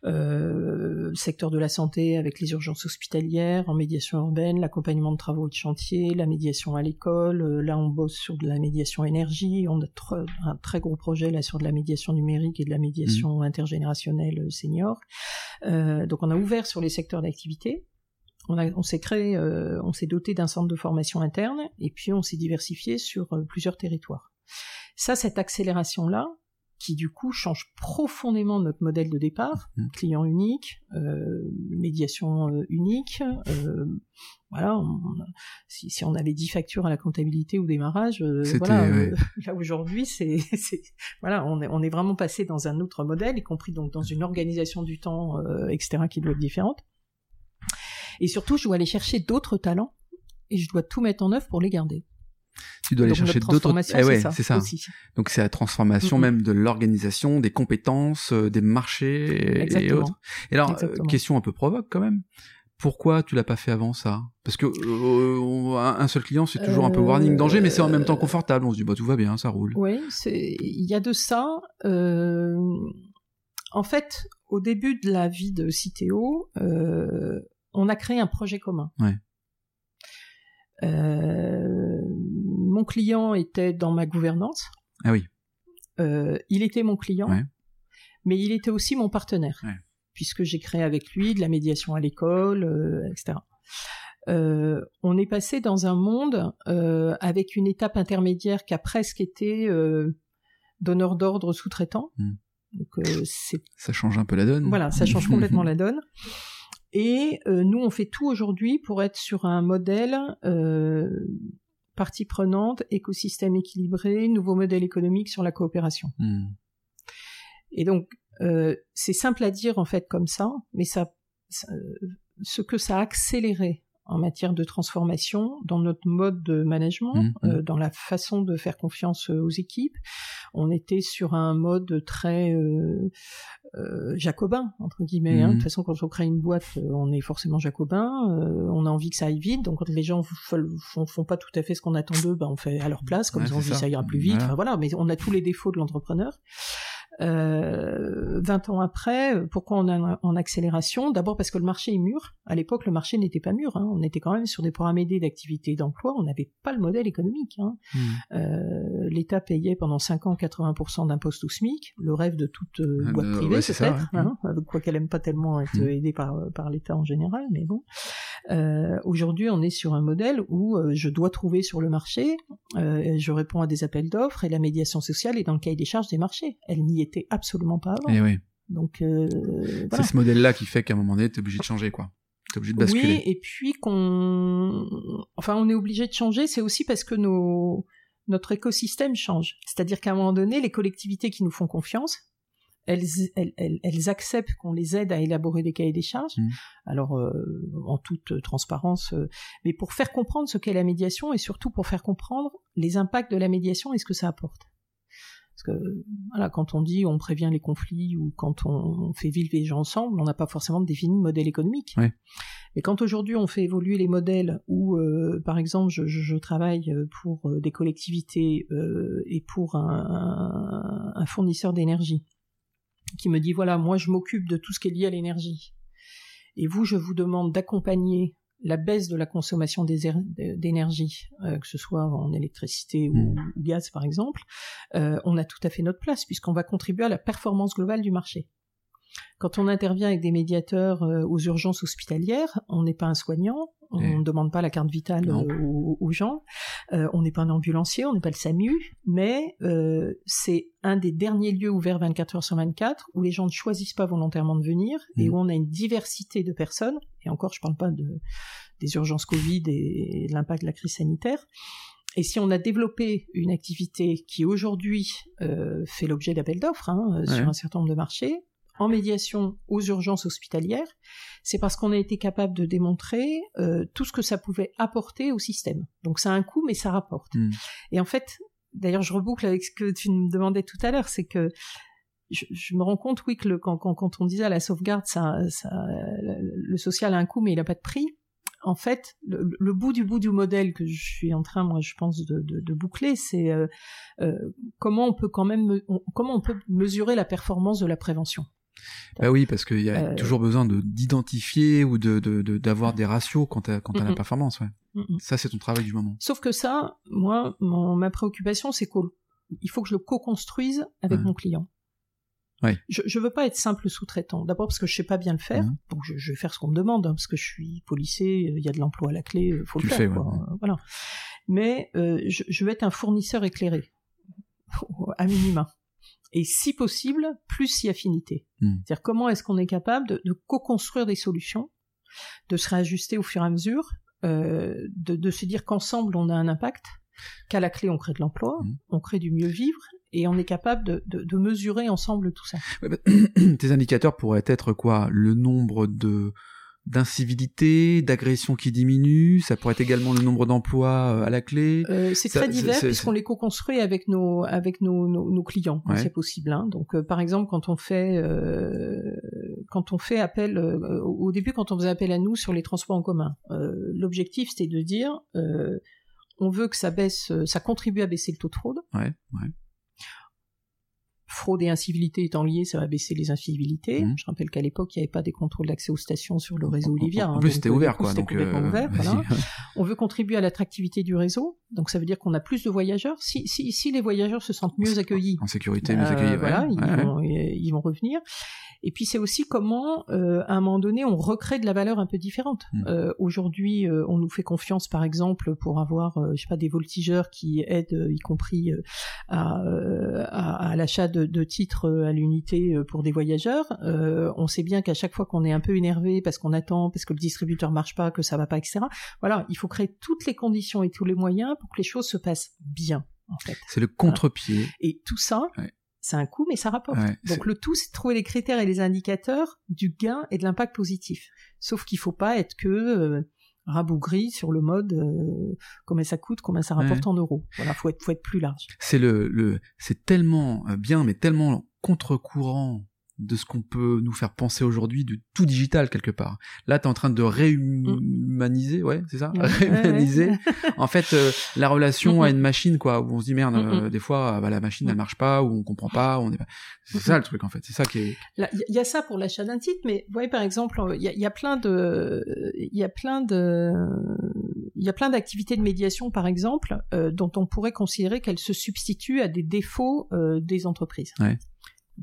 euh, secteur de la santé avec les urgences hospitalières, en médiation urbaine, l'accompagnement de travaux et de chantier, la médiation à l'école. Euh, là, on bosse sur de la médiation énergie. On a tr un très gros projet là sur de la médiation numérique et de la médiation intergénérationnelle senior. Donc, on a ouvert sur les secteurs d'activité. On, s'est créé, on s'est doté d'un centre de formation interne et puis on s'est diversifié sur plusieurs territoires. Ça, cette accélération-là, qui du coup change profondément notre modèle de départ, Mmh. client unique, euh, médiation euh, unique, euh, voilà, on- si, si on avait 10 factures à la comptabilité au démarrage, voilà, ouais. *laughs* là aujourd'hui, *laughs* c'est, voilà, on est, on est vraiment passé dans un autre modèle, y compris donc dans une organisation du temps, etc., qui doit être différente. Et surtout, je dois aller chercher d'autres talents et je dois tout mettre en œuvre pour les garder. Tu dois aller Donc, chercher d'autres. Eh ouais, c'est ça, aussi. Donc c'est la transformation même de l'organisation, des compétences, euh, des marchés et- autres. Et alors, euh, Exactement. question un peu provoque quand même. Pourquoi tu l'as pas fait avant ça? Parce que euh, un seul client c'est toujours un peu warning danger, mais c'est en même temps confortable. On se dit bah tout va bien, ça roule. Oui, il y a de ça. euh, En fait, au début de la vie de Citeo, on a créé un projet commun. Ouais. Euh, mon client était dans ma gouvernance. Ah oui. Euh, il était mon client, Ouais. mais il était aussi mon partenaire, Ouais. puisque j'ai créé avec lui de la médiation à l'école, euh, etc. Euh, on est passé dans un monde euh, avec une étape intermédiaire qui a presque été euh, donneur d'ordre sous-traitant. Mm. Euh, c'est Ça change un peu la donne. voilà, ça change complètement *laughs* la donne. Et euh, nous, on fait tout aujourd'hui pour être sur un modèle euh, partie prenante, écosystème équilibré, nouveau modèle économique sur la coopération. Hmm. Et donc, euh, c'est simple à dire en fait comme ça, mais ça, ça- ce que ça a accéléré en matière de transformation dans notre mode de management, Mhm. euh, dans la façon de faire confiance euh, aux équipes. On était sur un mode très euh, euh, jacobin entre guillemets. hein. De toute façon, quand on crée une boîte, euh, on est forcément jacobin. euh, on a envie que ça aille vite. Donc, quand les gens font, font, pas tout à fait ce qu'on attend d'eux, bah, on fait à leur place. Comme Ouais, ils ont envie, ça. ça ira plus vite. Enfin, voilà. Mais on a tous les défauts de l'entrepreneur. Euh, 20 ans après, euh, pourquoi on est en- accélération? D'abord parce que le marché est mûr. À l'époque, le marché n'était pas mûr. hein. On était quand même sur des programmes aidés d'activité et d'emploi. On n'avait pas le modèle économique. hein. Hmm. Euh, L'État payait pendant 5 ans 80% d'impostes au SMIC, le rêve de toute euh, Euh, boîte privée ouais, peut-être, ouais. hein, quoi qu'elle aime pas tellement être Mm. aidée par, par l'État en général, mais bon. Aujourd'hui, on est sur un modèle où je dois trouver sur le marché, je réponds à des appels d'offres et la médiation sociale est dans le cahier des charges des marchés. Elle n'y était absolument pas avant. Et oui. Donc euh, C'est ce modèle-là qui fait qu'à un moment donné, t'es obligé de changer, quoi. T'es obligé de basculer. Oui, et puis qu'on, enfin, on est obligé de changer. C'est aussi parce que nos notre écosystème change. C'est-à-dire qu'à un moment donné, les collectivités qui nous font confiance, elles, elles, elles, acceptent qu'on les aide à élaborer des cahiers des charges, Mm. alors euh, en toute transparence, euh, mais pour faire comprendre ce qu'est la médiation et surtout pour faire comprendre les impacts de la médiation et ce que ça apporte. Parce que voilà, quand on dit on prévient les conflits ou quand on fait vivre les gens ensemble, on n'a pas forcément défini de modèle économique. Mais quand aujourd'hui on fait évoluer les modèles où, euh, par exemple, je, je, je travaille pour euh, des collectivités euh, et pour un, un, un fournisseur d'énergie qui me dit voilà, moi je m'occupe de tout ce qui est lié à l'énergie. Et vous, je vous demande d'accompagner la baisse de la consommation d'énergie, euh, que ce soit en électricité ou, Mm. ou gaz par exemple, euh, on a tout à fait notre place puisqu'on va contribuer à la performance globale du marché. Quand on intervient avec des médiateurs euh, aux urgences hospitalières, on n'est pas un soignant, on ne demande pas la carte vitale euh, aux, aux gens, euh, on n'est pas un ambulancier, on n'est pas le SAMU, mais euh, c'est un des derniers lieux ouverts 24 heures sur 24 où les gens ne choisissent pas volontairement de venir et Mm. où on a une diversité de personnes, et encore je parle pas de, des urgences Covid et de l'impact de la crise sanitaire, et si on a développé une activité qui aujourd'hui euh, fait l'objet d'appels d'offres hein, Ouais. sur un certain nombre de marchés, en médiation aux urgences hospitalières, c'est parce qu'on a été capable de démontrer euh, tout ce que ça pouvait apporter au système. Donc ça a un coût, mais ça rapporte. Mm. Et en fait, d'ailleurs, je reboucle avec ce que tu me demandais tout à l'heure, c'est que je, je me rends compte, oui, que le, quand, quand, quand on disait à la sauvegarde, ça, ça, le, social a un coût, mais il n'a pas de prix. En fait, le, le, bout du bout du modèle que je suis en train, moi, je pense, de, de, de boucler, c'est euh, euh, comment on peut quand même, on, comment on peut mesurer la performance de la prévention. Bah oui, parce qu'il y a Euh, toujours besoin de d'identifier ou de de- de- d'avoir des ratios quant à quant à la Mhm. performance. Ouais. Mm-mm. Ça, c'est ton travail du moment. Sauf que ça, moi, mon, ma préoccupation, c'est qu'il faut que je le co-construise avec Ouais. mon client. Ouais. Je, je veux pas être simple sous-traitant. D'abord parce que je sais pas bien le faire, Mhm. donc je, je vais faire ce qu'on me demande, hein, parce que je suis policier, il y a de l'emploi à la clé, euh, faut Tu le faire. fais, quoi. ouais, Voilà. Mais euh, je, je veux être un fournisseur éclairé, *laughs* à minima. Et si possible, plus si affinité. Mhm. C'est-à-dire comment est-ce qu'on est capable de, de co-construire des solutions, de se réajuster au fur et à mesure, euh, de, de se dire qu'ensemble on a un impact, qu'à la clé on crée de l'emploi, Mhm. on crée du mieux vivre, et on est capable de, de, de mesurer ensemble tout ça. Ouais, bah, *clears throat* tes indicateurs pourraient être quoi? Le nombre de d'incivilités, d'agressions qui diminuent. Ça pourrait être également le nombre d'emplois euh, à la clé. Euh, c'est très divers puisqu'on les co-construit avec nos avec nos, nos, nos clients, Ouais. c'est possible. Hein. Donc, euh, par exemple, quand on fait euh, quand on fait appel au début, quand on faisait appel à nous sur les transports en commun, l'objectif c'était de dire on veut que ça baisse, ça contribue à baisser le taux de fraude. Ouais, ouais. Fraude et incivilité étant liées, ça va baisser les incivilités. Mhm. Je rappelle qu'à l'époque, il n'y avait pas des contrôles d'accès aux stations sur le réseau Olivia. En, hein, plus, c'était euh, ouvert, coup, quoi. Donc, complètement euh, ouvert, vas-y. voilà. *laughs* On veut contribuer à l'attractivité du réseau, donc ça veut dire qu'on a plus de voyageurs. Si, si, si les voyageurs se sentent mieux accueillis, En sécurité, mieux euh, accueillis. ouais, voilà, ils, ouais. Vont, ils vont revenir. Et puis c'est aussi comment, euh, à un moment donné, on recrée de la valeur un peu différente. Mm. Euh, Aujourd'hui, on nous fait confiance, par exemple, pour avoir, je sais pas, des voltigeurs qui aident, y compris à, à, à l'achat de, de titres euh, à l'unité euh, pour des voyageurs. Euh, on sait bien qu'à chaque fois qu'on est un peu énervé parce qu'on attend, parce que le distributeur marche pas, que ça va pas, etc. Voilà, il faut créer toutes les conditions et tous les moyens pour que les choses se passent bien, en fait. C'est le contre-pied. Et tout ça, Ouais. c'est un coût, mais ça rapporte. Ouais, Donc le tout, c'est de trouver les critères et les indicateurs du gain et de l'impact positif. Sauf qu'il faut pas être que euh, rabougri sur le mode euh, combien ça coûte, combien ça rapporte en euros. Voilà, faut être, faut être plus large. c'est le, le c'est tellement euh, bien mais tellement contre-courant de ce qu'on peut nous faire penser aujourd'hui de tout digital quelque part. Là, tu es en train de réhumaniser, ouais, c'est ça, Ouais, *laughs* réhumaniser. ouais. *laughs* En fait, euh, la relation à une machine, quoi, où on se dit merde, euh, Mhm. des fois, ah, bah, la machine elle marche pas, ou on comprend pas, on est pas. C'est ça le truc en fait. C'est ça qui est. Il y, a ça pour l'achat d'un titre, mais vous voyez par exemple, il y a, il y a plein de, il y a plein de, il y a plein d'activités de médiation par exemple euh, dont on pourrait considérer qu'elles se substituent à des défauts euh, des entreprises. Ouais.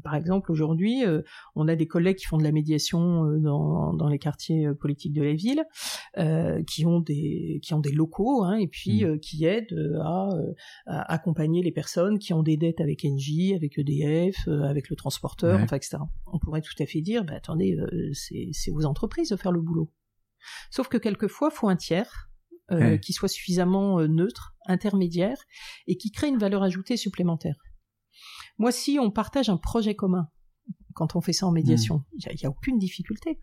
Par exemple, aujourd'hui, euh, on a des collègues qui font de la médiation euh, dans, dans les quartiers euh, politiques de la ville, euh, qui ont des qui ont des locaux, hein, et puis Mm. euh, qui aident à, à accompagner les personnes qui ont des dettes avec Engie, avec EDF, avec le transporteur, Ouais. enfin etc. On pourrait tout à fait dire, bah, attendez, c'est aux entreprises de faire le boulot. Sauf que quelquefois, faut un tiers. Ouais. qui soit suffisamment neutre, intermédiaire, et qui crée une valeur ajoutée supplémentaire. Moi, si on partage un projet commun, quand on fait ça en médiation. Il n'y a, aucune difficulté.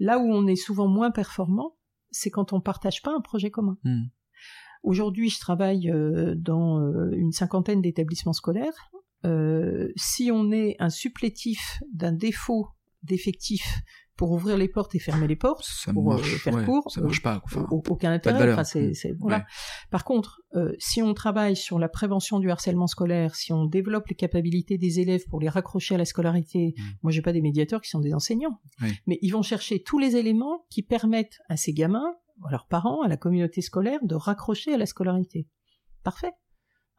Là où on est souvent moins performant, c'est quand on partage pas un projet commun. Hmm. Aujourd'hui, je travaille euh, dans euh, une cinquantaine d'établissements scolaires. Euh, si on est un supplétif d'un défaut d'effectifs pour ouvrir les portes et fermer les portes, Ça pour euh, marche, faire ouais, court, ça marche euh, pas. Enfin, au- aucun intérêt. Mm. c'est- voilà. Ouais. Par contre, euh, si on travaille sur la prévention du harcèlement scolaire, si on développe les capacités des élèves pour les raccrocher à la scolarité, Mm. moi j'ai pas des médiateurs qui sont des enseignants, Oui. mais ils vont chercher tous les éléments qui permettent à ces gamins, à leurs parents, à la communauté scolaire de raccrocher à la scolarité. Parfait.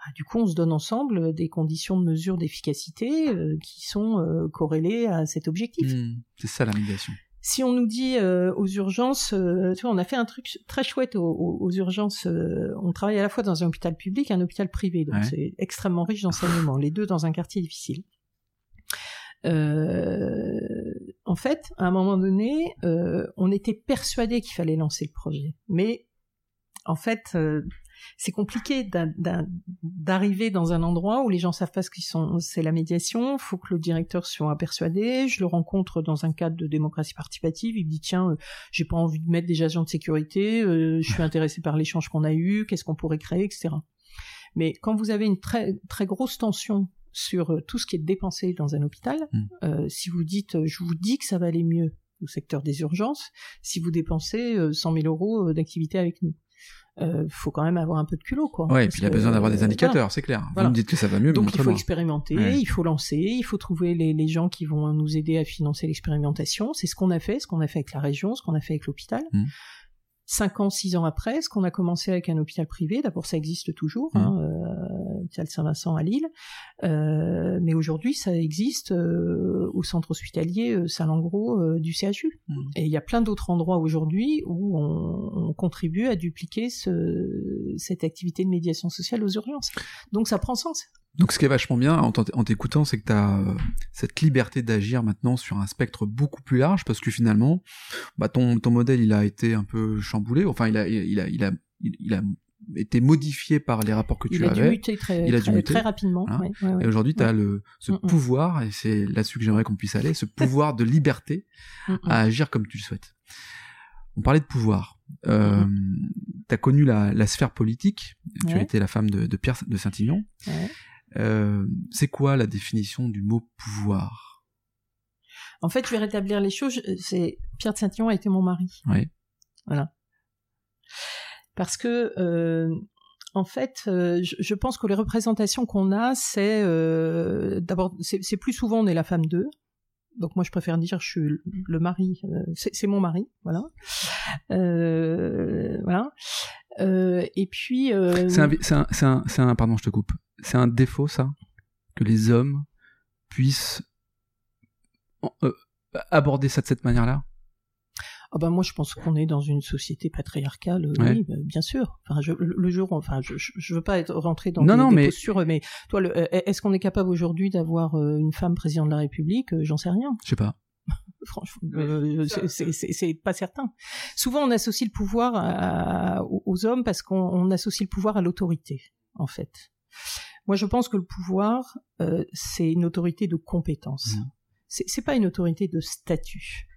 Ah, du coup, on se donne ensemble des conditions de mesure d'efficacité euh, qui sont euh, corrélées à cet objectif. hmm, c'est ça la médiation. Si on nous dit euh, aux urgences, euh, tu vois, on a fait un truc très chouette aux, urgences. euh, on travaille à la fois dans un hôpital public et un hôpital privé, donc Ouais. c'est extrêmement riche d'enseignement, les deux dans un quartier difficile. Euh, en fait, à un moment donné, euh, on était persuadé qu'il fallait lancer le projet, mais en fait, euh, c'est compliqué d'arriver dans un endroit où les gens savent pas ce qu'ils sont. C'est la médiation. Faut que le directeur soit persuadé. Je le rencontre dans un cadre de démocratie participative. Il me dit tiens, euh, j'ai pas envie de mettre des agents de sécurité. euh, je suis intéressé par l'échange qu'on a eu. Qu'est-ce qu'on pourrait créer, etc. Mais quand vous avez une très très grosse tension sur euh, tout ce qui est dépensé dans un hôpital, Mm. euh, si vous dites je vous dis que ça va aller mieux au secteur des urgences, si vous dépensez euh, 100 000 euros d'activité avec nous, euh, faut quand même avoir un peu de culot, quoi. Ouais, et puis il y a besoin d'avoir euh, des voilà. indicateurs, c'est clair. Voilà. Vous me dites que ça va mieux, Donc il faut expérimenter, Ouais. il faut lancer, il faut trouver les, les gens qui vont nous aider à financer l'expérimentation. C'est ce qu'on a fait, ce qu'on a fait avec la région, ce qu'on a fait avec l'hôpital. Mhm. Cinq ans, six ans après, ce qu'on a commencé avec un hôpital privé, d'abord ça existe toujours, Mhm. hein, euh, l'hôpital Saint-Vincent à Lille, euh, mais aujourd'hui ça existe euh, au centre hospitalier euh, du CHU. Mhm. Et il y a plein d'autres endroits aujourd'hui où on, on contribue à dupliquer ce, cette activité de médiation sociale aux urgences. Donc ça prend sens. Donc ce qui est vachement bien en t'écoutant, c'est que tu as cette liberté d'agir maintenant sur un spectre beaucoup plus large, parce que finalement, bah, ton, ton modèle, il a été un peu chamboulé, enfin, il a, il a, il a, il, il a été modifié par les rapports que tu il a dû avais. muter très, Il a dû très, muter. très rapidement. Voilà. ouais, ouais, ouais. Et aujourd'hui, tu as le, ce Mm, mm. pouvoir, et c'est là-dessus que j'aimerais qu'on puisse aller, ce *laughs* pouvoir de liberté Mm, à agir comme tu le souhaites. On parlait de pouvoir. Euh, Tu as connu la, la sphère politique, tu as été la femme de, de Pierre de Saint-Ignon. Euh, c'est quoi la définition du mot pouvoir? En fait, je vais rétablir les choses. C'est Pierre de Saint-Ignon a été mon mari. Ouais. Voilà. Parce que euh, en fait, euh, je, je pense que les représentations qu'on a, c'est d'abord, c'est plus souvent on est la femme d'eux. Donc moi, je préfère dire je suis le- mari. c'est mon mari, voilà. Voilà. Euh, et puis. euh, C'est un, c'est un, c'est un, c'est un- pardon, je te coupe. C'est un défaut, ça, que les hommes puissent en- euh, aborder ça de cette manière-là? Ah ben moi je pense qu'on est dans une société patriarcale, Ouais. oui, bah, bien sûr. Enfin, je, le jour, enfin, je, je, veux pas être rentré dans Non, des, non, des mais- postures, mais toi, le- est-ce qu'on est capable aujourd'hui d'avoir une femme présidente de la République? J'en sais rien. Je sais pas. Franchement, euh, c'est- pas certain. Souvent, on associe le pouvoir à- aux hommes parce qu'on on associe le pouvoir à l'autorité, en fait. Moi, je pense que le pouvoir, euh, c'est une autorité de compétence. Mhm. C'est pas une autorité de statut.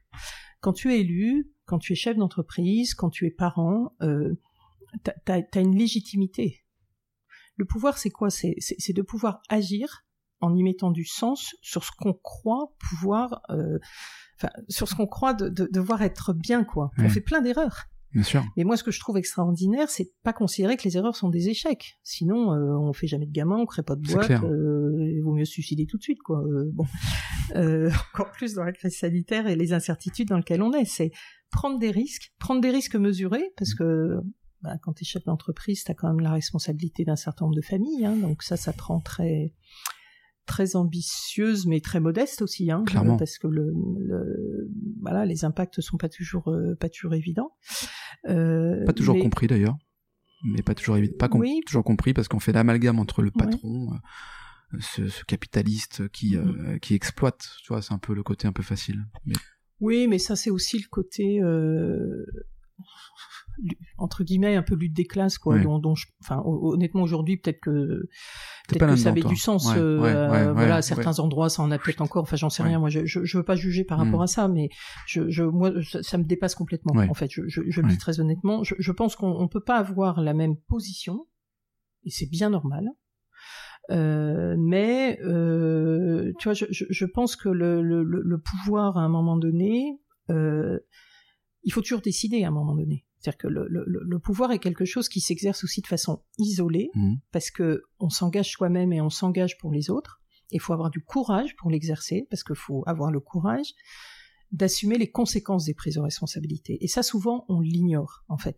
Quand tu es élu, quand tu es chef d'entreprise, quand tu es parent, euh, t'as as, une légitimité. Le pouvoir, c'est quoi? C'est de pouvoir agir en y mettant du sens sur ce qu'on croit pouvoir, euh, enfin, sur ce qu'on croit de, de, devoir être bien, quoi. On fait plein d'erreurs. Bien sûr. Mais moi, ce que je trouve extraordinaire, c'est de pas considérer que les erreurs sont des échecs. Sinon, euh, on fait jamais de gamin, on crée pas de boîte. clair. euh, il vaut mieux se suicider tout de suite, quoi. Euh, bon, *laughs* encore plus dans la crise sanitaire et les incertitudes dans lesquelles on est. C'est prendre des risques, prendre des risques mesurés, parce que bah, quand tu es chef d'entreprise, tu as quand même la responsabilité d'un certain nombre de familles. Hein, donc ça, ça te rend très très ambitieuse mais très modeste aussi hein, Clairement. parce que le, le- voilà les impacts sont pas toujours euh, pas toujours évidents Euh, Pas toujours mais- compris d'ailleurs. Mais pas toujours, pas com- Oui. toujours compris parce qu'on fait l'amalgame entre le patron, euh, ce, ce capitaliste qui, Mm-hmm. qui exploite. Tu vois, c'est un peu le côté un peu facile. Mais Oui, mais ça c'est aussi le côté. euh, entre guillemets un peu lutte des classes quoi dont, dont je, enfin honnêtement aujourd'hui peut-être que peut-être que ça avait du sens euh, voilà à certains endroits ça en a peut-être encore enfin j'en sais rien moi je, je, je veux pas juger par rapport mm. à ça mais je, je moi ça, me dépasse complètement en fait je, je, je le dis très honnêtement je, je pense qu'on peut pas avoir la même position et c'est bien normal euh, mais euh, tu vois, je, je, pense que le, le, le, pouvoir à un moment donné, euh, il faut toujours décider à un moment donné. C'est-à-dire que le, le, pouvoir est quelque chose qui s'exerce aussi de façon isolée, mmh. parce que on s'engage soi-même et on s'engage pour les autres. Il faut avoir du courage pour l'exercer, parce qu'il faut avoir le courage d'assumer les conséquences des prises de responsabilité. Et ça, souvent, on l'ignore, en fait.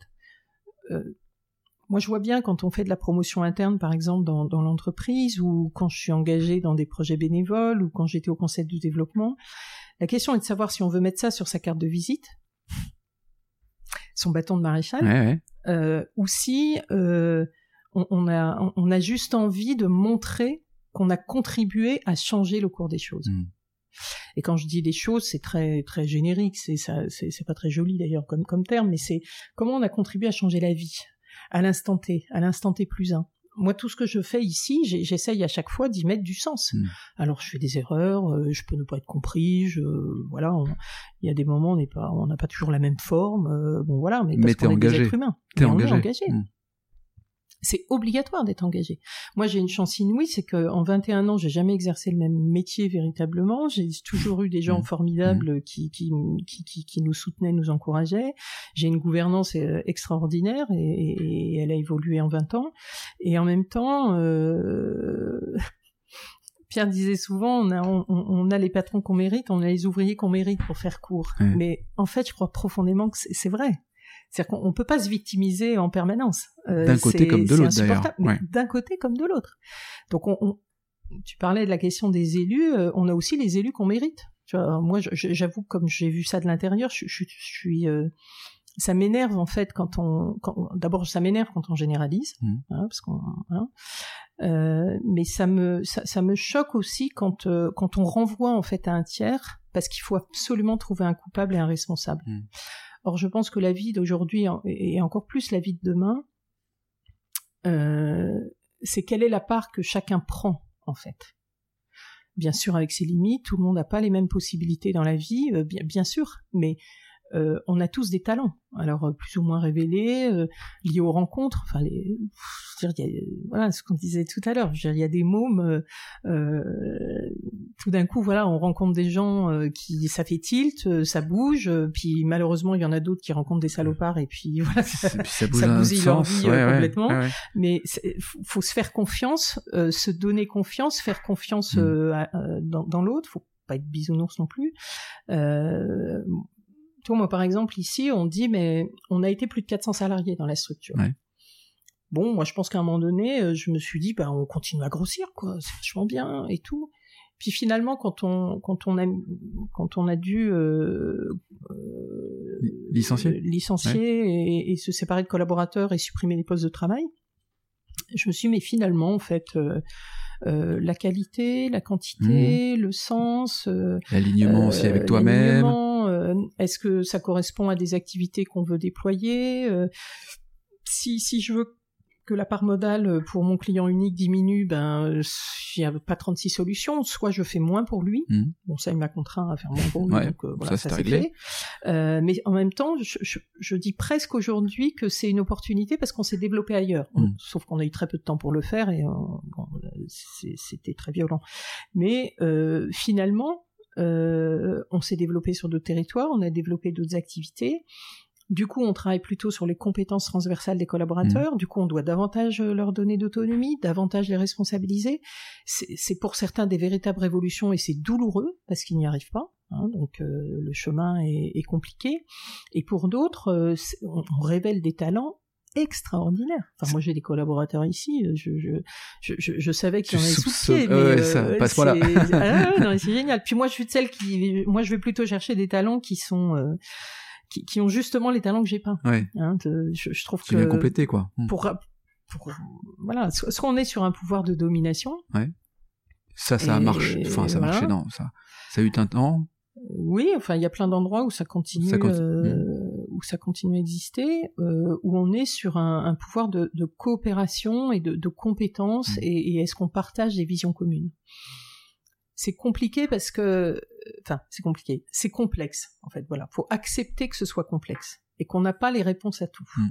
Euh, moi, je vois bien quand on fait de la promotion interne, par exemple, dans, dans l'entreprise, ou quand je suis engagée dans des projets bénévoles, ou quand j'étais au conseil du développement, la question est de savoir si on veut mettre ça sur sa carte de visite, son bâton de maréchal, Euh, ou si euh, on, on, a, on a juste envie de montrer qu'on a contribué à changer le cours des choses. Hmm. Et quand je dis des choses, c'est très très générique, c'est ça, c'est pas très joli d'ailleurs comme comme terme, mais c'est comment on a contribué à changer la vie à l'instant T, à l'instant T plus un moi, tout ce que je fais ici, j'essaye à chaque fois d'y mettre du sens. Hmm. Alors, je fais des erreurs, euh, je peux ne pas être compris, je, voilà, il y a des moments, on n'est pas, on n'a pas toujours la même forme, euh, bon voilà, mais parce qu'on est des êtres humains. T'es engagé. engagé. Hmm c'est obligatoire d'être engagé. Moi, j'ai une chance inouïe, c'est qu'en 21 ans, j'ai jamais exercé le même métier véritablement. J'ai toujours eu des gens mmh. formidables mmh. qui, qui, qui, qui, nous soutenaient, nous encourageaient. J'ai une gouvernance euh, extraordinaire et, et, elle a évolué en 20 ans. Et en même temps, euh... *laughs* Pierre disait souvent, on a, on, on a les patrons qu'on mérite, on a les ouvriers qu'on mérite pour faire court. Mais en fait, je crois profondément que c'est vrai. C'est-à-dire qu'on ne peut pas se victimiser en permanence. Euh, d'un côté comme de l'autre d'ailleurs. D'un côté comme de l'autre. Donc on, tu parlais de la question des élus, euh, on a aussi les élus qu'on mérite. Tu vois, moi, j'avoue, comme j'ai vu ça de l'intérieur, je, je, suis, euh, ça m'énerve en fait quand on, d'abord ça m'énerve quand on généralise, mmh. hein, parce qu'on, hein, euh, mais ça me, ça, ça, me choque aussi quand quand on renvoie en fait à un tiers, parce qu'il faut absolument trouver un coupable et un responsable. Mmh. Or, je pense que la vie d'aujourd'hui, et encore plus la vie de demain, euh, c'est quelle est la part que chacun prend, en fait? Bien sûr, avec ses limites, tout le monde n'a pas les mêmes possibilités dans la vie, euh, bien, bien sûr, mais euh, on a tous des talents, alors euh, plus ou moins révélés, euh, liés aux rencontres. Enfin, les, voilà ce qu'on disait tout à l'heure. Il y a des mômes. tout d'un coup, voilà, on rencontre des gens qui ça fait tilt, ça bouge. puis malheureusement, il y en a d'autres qui rencontrent des salopards et puis *laughs* voilà, ça, ça, bousille leur vie complètement. Mais faut se faire confiance, se donner confiance, faire confiance mmh. dans, dans l'autre. Faut pas être bisounours non plus. Euh, toi, moi, par exemple, ici, on dit, mais on a été plus de 400 salariés dans la structure. Bon, moi, je pense qu'à un moment donné, euh, je me suis dit, bah, on continue à grossir, quoi. C'est vachement bien et tout. Puis finalement, quand on, quand on a, quand on a dû euh, euh licencier, licencier et, se séparer de collaborateurs et supprimer les postes de travail, je me suis dit, mais finalement, en fait, euh, euh, la qualité, la quantité, mmh. le sens, euh, l'alignement aussi avec toi-même. Est-ce que ça correspond à des activités qu'on veut déployer si, si je veux que la part modale euh, pour mon client unique diminue, ben il n'y a pas 36 solutions. Soit je fais moins pour lui, mmh. bon ça il m'a contraint à faire moins pour lui, donc euh, voilà ça, ça fait. Euh, mais en même temps, je, je, je dis presque aujourd'hui que c'est une opportunité parce qu'on s'est développé ailleurs. Mmh. Sauf qu'on a eu très peu de temps pour le faire et bon, c'était très violent. Mais euh, finalement, euh, on s'est développé sur d'autres territoires, on a développé d'autres activités. Du coup, on travaille plutôt sur les compétences transversales des collaborateurs. Mmh. Du coup, on doit davantage euh, leur donner d'autonomie, davantage les responsabiliser. C'est pour certains des véritables révolutions et c'est douloureux parce qu'ils n'y arrivent pas. Hein, donc euh, le chemin est, compliqué. Et pour d'autres, euh, on, révèle des talents extraordinaires. Enfin, moi, j'ai des collaborateurs ici. Je, je, je, je savais qu'il y en avait sous pied, mais ça passe voilà. ah, *laughs* c'est génial. Puis moi, je suis de celle qui, moi, je vais plutôt chercher des talents qui sont qui, qui, ont justement les talents que j'ai pas. Ouais. Hein, je, je, trouve qui que vient compléter quoi. Hmm. Pour, pour voilà, soit on est sur un pouvoir de domination. Ouais. Ça, ça a marché. Enfin, ça a marché. Non, ça, ça a eu un temps. Oui, enfin, il y a plein d'endroits où ça continue, ça continue. Euh, où ça continue à exister, euh, où on est sur un, un pouvoir de, de, coopération et de, de compétences, Mm. et, et est-ce qu'on partage des visions communes? C'est compliqué parce que, enfin, c'est compliqué, c'est complexe en fait. Voilà, faut accepter que ce soit complexe et qu'on n'a pas les réponses à tout. Mm.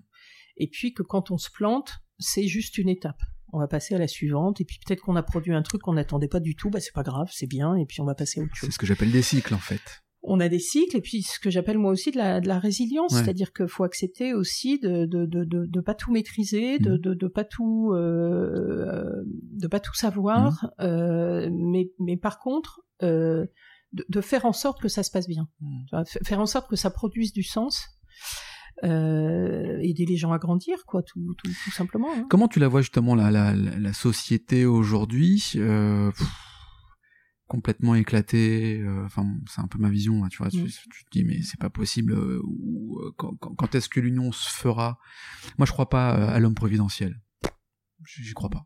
Et puis que quand on se plante, c'est juste une étape. On va passer à la suivante, et puis peut-être qu'on a produit un truc qu'on n'attendait pas du tout, bah c'est pas grave, c'est bien, et puis on va passer à autre chose C'est ce que j'appelle des cycles en fait. On a des cycles et puis ce que j'appelle moi aussi de la, de la résilience, Ouais. c'est-à-dire qu'il faut accepter aussi de de, de, de, de pas tout maîtriser, de, Mhm. de, de pas tout euh, de pas tout savoir, Mhm. euh, mais mais par contre euh, de, de faire en sorte que ça se passe bien, f- faire en sorte que ça produise du sens. Euh, aider les gens à grandir, quoi, tout, tout, tout simplement. hein. Comment tu la vois justement la, la, la, société aujourd'hui euh, complètement éclatée euh, Enfin, c'est un peu ma vision. hein, tu vois, tu, Mm. tu te dis mais c'est pas possible. euh, ou, euh, quand quand, quand est-ce que l'union se fera? Moi, je crois pas à l'homme providentiel. J'y j'y crois pas.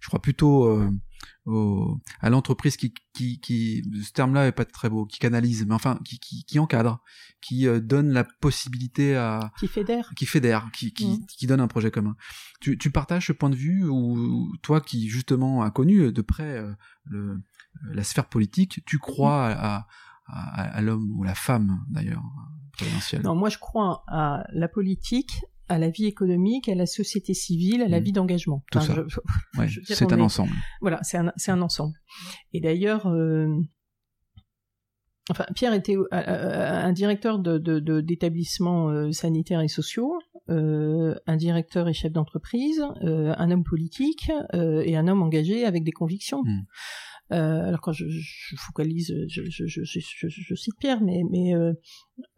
Je crois plutôt euh, au, à l'entreprise qui, qui, qui, ce terme-là est pas très beau, qui canalise, mais enfin, qui, qui, qui encadre, qui euh, donne la possibilité à, Qui fédère. qui fédère, qui, qui, Mm. qui donne un projet commun. Tu, tu partages ce point de vue ou toi qui justement as connu de près euh, le, la sphère politique, tu crois à, à, à l'homme ou la femme d'ailleurs providentielle Non, moi je crois à la politique, à la vie économique, à la société civile, à la Mhm. vie d'engagement. Enfin, *laughs* Ouais, c'est un est- ensemble. Voilà, c'est un, un ensemble. Et d'ailleurs, euh, enfin, Pierre était un directeur de, de, de- d'établissements euh, sanitaires et sociaux, euh, un directeur et chef d'entreprise, euh, un homme politique et un homme engagé avec des convictions. Mm. Euh, alors quand je, je focalise, je, je, je, je, je- je cite Pierre, mais, mais euh,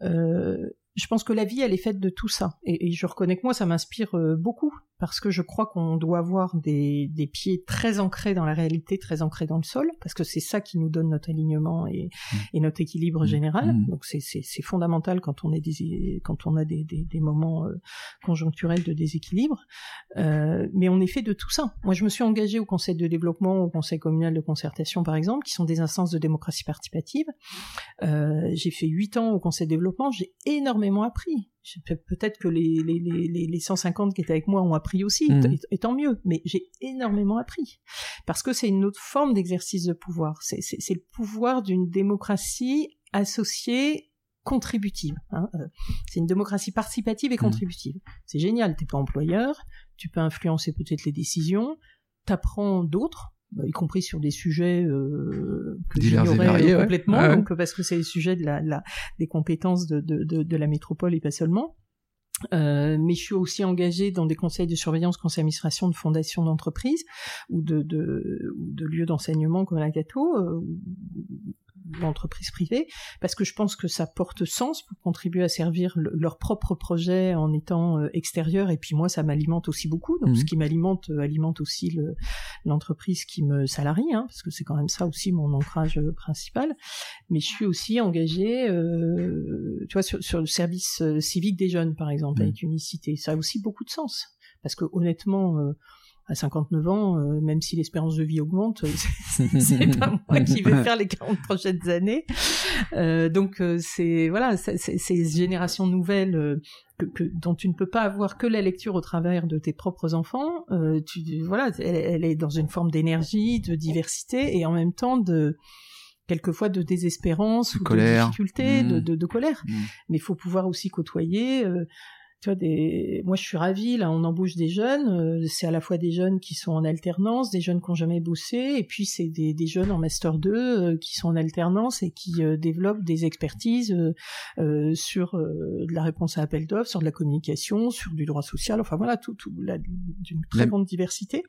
euh, je pense que la vie, elle est faite de tout ça. Et, et je reconnais que moi, ça m'inspire euh, beaucoup, parce que je crois qu'on doit avoir des, des pieds très ancrés dans la réalité, très ancrés dans le sol, parce que c'est ça qui nous donne notre alignement et, Mm. et notre équilibre Mm. général. Mm. Donc c'est, fondamental quand on, est des, quand on a des, des, des moments euh, conjoncturels de déséquilibre. Euh, mais on est fait de tout ça. Moi, je me suis engagée au Conseil de développement, au Conseil communal de concertation, par exemple, qui sont des instances de démocratie participative. Euh, j'ai fait huit ans au Conseil de développement, j'ai énormément appris. Peut-être que les, les, les, les 150 qui étaient avec moi ont appris aussi, Mhm. et, et tant mieux, mais j'ai énormément appris. Parce que c'est une autre forme d'exercice de pouvoir. C'est le pouvoir d'une démocratie associée contributive. hein. Euh, C'est une démocratie participative et Mhm. contributive. C'est génial, t'es pas employeur, tu peux influencer peut-être les décisions, t'apprends d'autres, y compris sur des sujets euh, que j'ignorais euh, ouais. complètement, Ouais, donc parce que c'est les sujets de la, de la- des compétences de, de, de, de la métropole et pas seulement. Euh, mais je suis aussi engagée dans des conseils de surveillance, conseils d'administration de fondations d'entreprises ou de, de, de lieux d'enseignement comme la gâteau euh, d'entreprises privées, parce que je pense que ça porte sens pour contribuer à servir le- leur propre projet en étant euh, extérieur. Et puis moi, ça m'alimente aussi beaucoup. Donc Mhm. ce qui m'alimente euh, alimente aussi le- l'entreprise qui me salarie, hein, parce que c'est quand même ça aussi mon ancrage euh, principal. Mais je suis aussi engagée, euh, tu vois, sur, sur le service civique des jeunes, par exemple, Mhm. avec Unicité. Ça a aussi beaucoup de sens, parce que honnêtement. euh, à 59 ans, euh, même si l'espérance de vie augmente, euh, *laughs* c'est pas *laughs* moi qui vais faire les 40 prochaines années. Euh, donc c'est voilà, ces générations nouvelles que, que- dont tu ne peux pas avoir que la lecture au travers de tes propres enfants. euh, tu voilà, elle, elle est dans une forme d'énergie, de diversité et en même temps de quelquefois de désespérance De ou colère. de difficulté, de, Mm. de, de colère. Mm. Mais il faut pouvoir aussi côtoyer. euh, tu vois, des... moi je suis ravie, là on embauche des jeunes, euh, c'est à la fois des jeunes qui sont en alternance, des jeunes qui n'ont jamais bossé, et puis c'est des, des jeunes en Master 2 euh, qui sont en alternance et qui euh, développent des expertises euh, euh, sur euh, de la réponse à appel d'offres, sur de la communication, sur du droit social, enfin voilà, tout, tout la- d'une très La- grande diversité.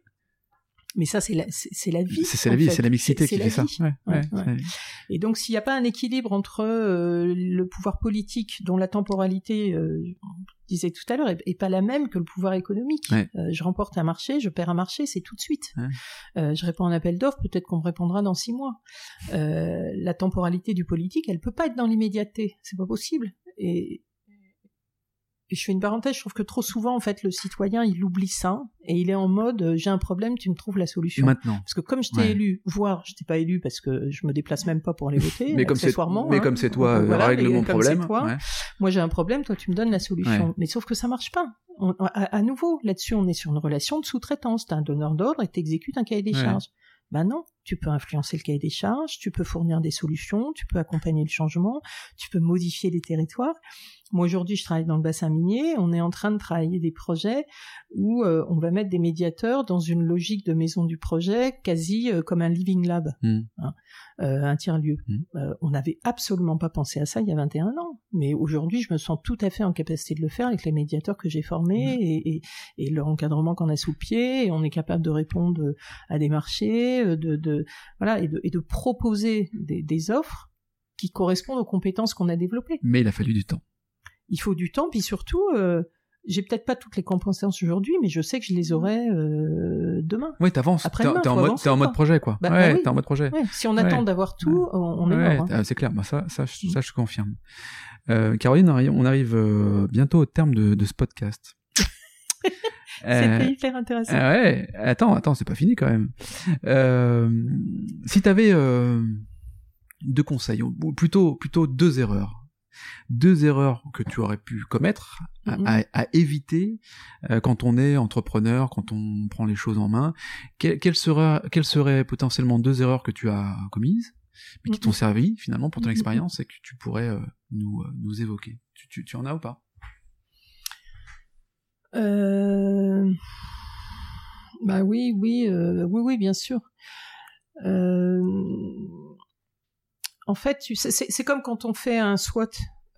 Mais ça c'est la, c'est c'est la vie. C'est la vie, c'est la mixité qui fait ça. Ouais, ouais, Ouais. Et donc, s'il n'y a pas un équilibre entre euh, le pouvoir politique, dont la temporalité, euh, on disait tout à l'heure, est, est pas la même que le pouvoir économique. Ouais. Euh, je remporte un marché, je perds un marché, c'est tout de suite. Ouais. Euh, je réponds à un appel d'offres, peut-être qu'on me répondra dans six mois. Euh, la temporalité du politique, elle peut pas être dans l'immédiateté, c'est pas possible. Et je fais une parenthèse, je trouve que trop souvent, en fait, le citoyen, il oublie ça et il est en mode euh, j'ai un problème, tu me trouves la solution. Maintenant. Parce que comme je t'ai Ouais. élu, voire je t'ai pas élu parce que je me déplace même pas pour aller voter, *laughs* Mais comme c'est, accessoirement. mais hein. comme c'est toi, Donc euh, voilà, règle mais mon comme problème. toi, ouais. Moi j'ai un problème, toi tu me donnes la solution. Ouais. Mais sauf que ça marche pas. On- à, à nouveau, là-dessus, on est sur une relation de sous-traitance. T'as un donneur d'ordre et t'exécutes un cahier des charges. Ben non, tu peux influencer le cahier des charges, tu peux fournir des solutions, tu peux accompagner le changement, tu peux modifier les territoires. Moi aujourd'hui, je travaille dans le bassin minier. On est en train de travailler des projets où euh, on va mettre des médiateurs dans une logique de maison du projet, quasi euh, comme un living lab, Mm. hein, euh, un tiers-lieu. Mm. Euh, on n'avait absolument pas pensé à ça il y a 21 ans. Mais aujourd'hui, je me sens tout à fait en capacité de le faire avec les médiateurs que j'ai formés Mm. et, et, et leur encadrement qu'on a sous le pied. Et on est capable de répondre à des marchés, de, de voilà, et de, et de proposer des, des offres qui correspondent aux compétences qu'on a développées. Mais il a fallu du temps. Il faut du temps, puis surtout, euh, j'ai peut-être pas toutes les compétences aujourd'hui, mais je sais que je les aurai euh, demain. Oui, t'avances. T'es, en faut mode, en mode projet, quoi. Bah, bah ouais, oui. t'es en mode projet. Ouais, si on Ouais. attend d'avoir tout, on, est mort. hein. euh, c'est clair. Bah, ça, ça, je- ça, je confirme. Euh, Caroline, on arrive, euh, bientôt au terme de, de ce podcast. Euh, C'était hyper intéressant. Ah ouais, attends, attends, c'est pas fini quand même. Euh, si t'avais euh, deux conseils, ou plutôt, plutôt deux erreurs, deux erreurs que tu aurais pu commettre à, Mhm. à- à éviter euh, quand on est entrepreneur, quand on prend les choses en main, que- quelles seraient, quelles seraient potentiellement deux erreurs que tu as commises, mais qui t'ont Mhm. servi finalement pour ton Mhm. expérience et que tu pourrais euh, nous, euh, nous évoquer? Tu, tu, tu en as ou pas? Euh... Bah oui, oui, euh, oui, oui, bien sûr. Euh... En fait, tu sais, c'est comme quand on fait un SWOT.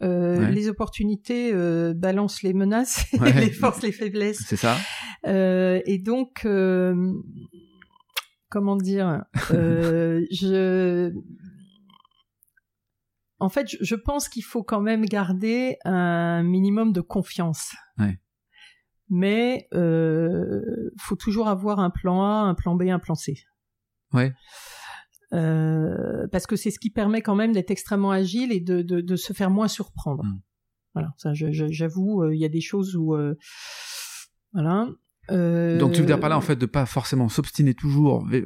Euh, Ouais. Les opportunités euh, balancent les menaces, et *laughs* Ouais. les forces, les faiblesses. C'est ça Euh, et donc, euh, comment dire, euh, *laughs* je, en fait, je, je pense qu'il faut quand même garder un minimum de confiance. Ouais. Mais euh, faut toujours avoir un plan A, un plan B, un plan C. Ouais. Euh, parce que c'est ce qui permet quand même d'être extrêmement agile et de, de, de se faire moins surprendre. Mm. Voilà, ça, j'avoue, euh, il y a des choses où, euh, voilà. Donc tu veux dire par là en fait de pas forcément s'obstiner toujours, mais,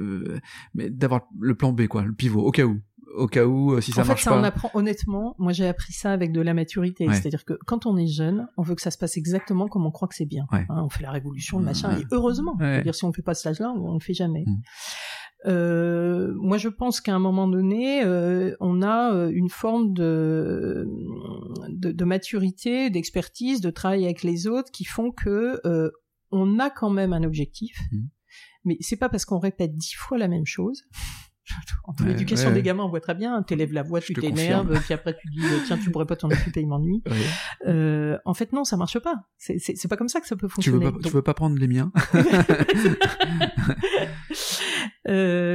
mais d'avoir le plan B quoi, le pivot au cas où, au cas où euh, si ça en fait, marche ça pas. on apprend honnêtement. Moi, j'ai appris ça avec de la maturité. Ouais. C'est-à-dire que quand on est jeune, on veut que ça se passe exactement comme on croit que c'est bien. Ouais. Hein, on fait la révolution, le Ouais. machin, et heureusement. C'est-à-dire si on fait pas ce stage-là, on le fait jamais. Mm. Euh, moi, je pense qu'à un moment donné, euh, on a une forme de, de, de maturité, d'expertise, de travail avec les autres qui font que euh, on a quand même un objectif. Mm. Mais c'est pas parce qu'on répète dix fois la même chose. En Ouais, l'éducation ouais. des gamins, on voit très bien. T'élèves la voix, tu t'énerves, puis après tu dis euh, tiens tu pourrais pas t'en occuper, il m'ennuie. Ouais. Euh, en fait non, ça marche pas. C'est- pas comme ça que ça peut Tu veux fonctionner. pas, tu Donc, veux pas prendre les miens? *laughs* Euh,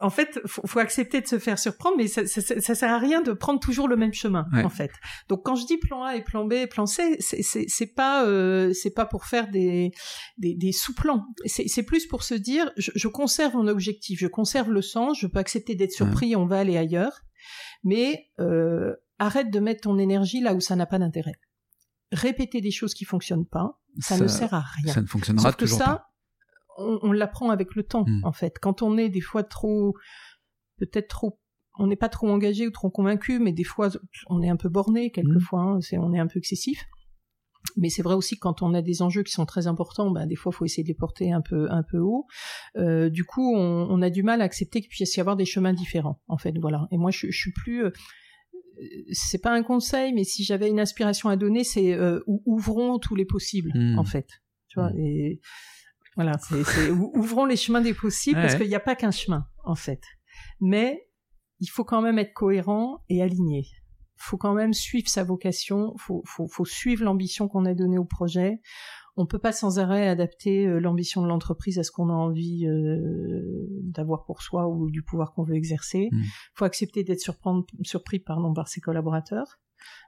en fait, faut, faut accepter de se faire surprendre, mais ça, ça, ça, ça sert à rien de prendre toujours le même chemin, Ouais. en fait. Donc quand je dis plan A et plan B et plan C, c'est- pas euh, c'est pas pour faire des des, des sous-plans. C'est plus pour se dire, je, je conserve mon objectif, je conserve le sens, je peux accepter d'être surpris, on va aller ailleurs, mais euh, arrête de mettre ton énergie là où ça n'a pas d'intérêt. Répéter des choses qui fonctionnent pas, ça, ne sert à rien. Ça ne fonctionnera Sauf que toujours ça, pas. On, on l'apprend avec le temps, Mm. en fait. Quand on est des fois trop, peut-être trop, on n'est pas trop engagé ou trop convaincu, mais des fois on est un peu borné quelquefois, hein, c'est, on est un peu excessif. Mais c'est vrai aussi que quand on a des enjeux qui sont très importants, ben, des fois, il faut essayer de les porter un peu, un peu haut. Euh, du coup, on, on a du mal à accepter qu'il puisse y avoir des chemins différents, en fait. Voilà. Et moi, je, je suis plus. euh, c'est pas un conseil, mais si j'avais une inspiration à donner, c'est euh, ou- ouvrons tous les possibles, Mm. en fait. Tu vois. Mm. Et voilà, c'est, c'est- ou- ouvrons les chemins des possibles parce qu'il n'y a pas qu'un chemin, en fait. Mais il faut quand même être cohérent et aligné. Il faut quand même suivre sa vocation, faut, faut, faut suivre l'ambition qu'on a donnée au projet. On peut pas sans arrêt adapter euh, l'ambition de l'entreprise à ce qu'on a envie euh, d'avoir pour soi ou du pouvoir qu'on veut exercer. Il Mm. faut accepter d'être surpris pardon, par ses collaborateurs.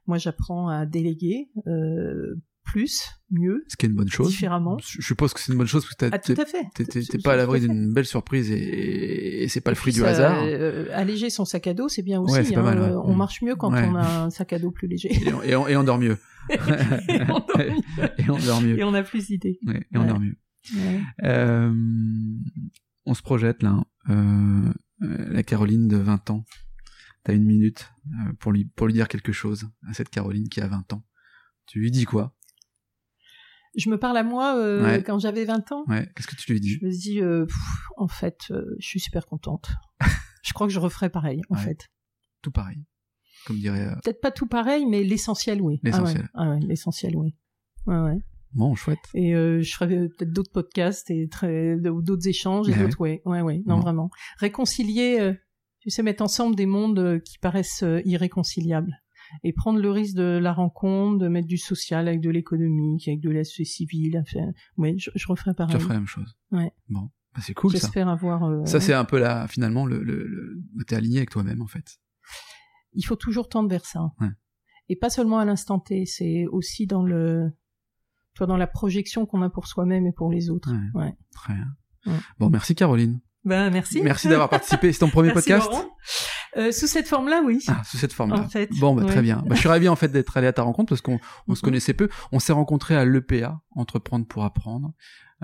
Moi, j'apprends à déléguer euh, plus, mieux, Ce qui est une bonne chose. différemment. Je suppose que c'est une bonne chose parce que Ah, à fait. t'es pas à l'abri d'une belle surprise et, et c'est pas le fruit du ça, hasard. euh, alléger son sac à dos, c'est bien aussi. Ouais, hein. mal, ouais. On marche mieux quand Ouais. on a un sac à dos plus léger. Et on, et on- et on dort mieux. *laughs* *laughs* et, on dort mieux. et on a plus d'idées. Et on dort mieux. Euh, on se projette là. Euh, euh, la Caroline de 20 ans. T'as une minute pour lui pour lui dire quelque chose à cette Caroline qui a 20 ans. Tu lui dis quoi? Je me parle à moi euh, Ouais. quand j'avais 20 ans. Ouais. Qu'est-ce que tu lui dis? Je me dis, euh, pff, en fait, euh, je suis super contente. *laughs* je crois que je referais pareil, en Ouais. fait. Tout pareil. Comme dirait. Peut-être pas tout pareil, mais l'essentiel, oui. L'essentiel. Ah ouais, Ah l'essentiel, oui. Bon, chouette. Et je ferais peut-être d'autres podcasts et très, d'autres échanges et Ouais. d'autres, ouais, ouais, ouais. Non, Bon. vraiment. Réconcilier, tu sais, mettre ensemble des mondes qui paraissent irréconciliables. Et prendre le risque de la rencontre, de mettre du social avec de l'économique, avec de la société civile. Enfin, ouais, je, je referais Tu pareil. ferais la même chose. Ouais. Bon, bah, c'est cool ça. J'espère avoir. euh, Ça c'est un peu là finalement le, le, le... t'es aligné avec toi-même en fait. il faut toujours tendre vers ça. Ouais. Et pas seulement à l'instant T, c'est aussi dans le, toi, dans la projection qu'on a pour soi-même et pour les autres. Ouais. Ouais. Très bien. Ouais. Bon, merci Caroline. Ben, merci. Merci d'avoir participé. C'est ton premier *laughs* Merci, podcast Laurent. Euh, sous cette forme-là, oui. Ah, sous cette forme-là. En fait, bon, bah, très bien. Bah, je suis ravi en fait d'être allé à ta rencontre parce qu'on on se connaissait peu. On s'est rencontrés à l'EPA, Entreprendre pour apprendre.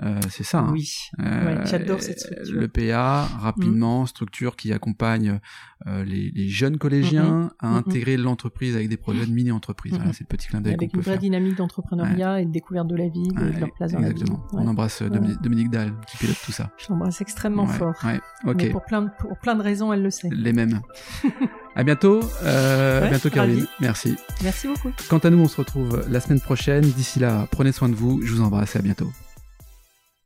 Euh, c'est ça. hein. Oui. Euh, Ouais, j'adore cette structure. Le PA, rapidement, structure qui accompagne euh, les, les jeunes collégiens à Mhm. intégrer l'entreprise avec des projets de mini-entreprise. Mhm. Voilà, c'est le petit clin d'œil Avec une vraie faire. dynamique d'entrepreneuriat et de découverte de la vie, de, leur place dans la vie. exactement. Ouais. On embrasse Dominique, Dahl qui pilote tout ça. Je l'embrasse extrêmement fort. Mais pour plein, de, pour plein de raisons, elle le sait. Les mêmes. à bientôt. Euh, à bientôt, Caroline. ravi. Merci. Merci beaucoup. Quant à nous, on se retrouve la semaine prochaine. D'ici là, prenez soin de vous. Je vous embrasse et à bientôt.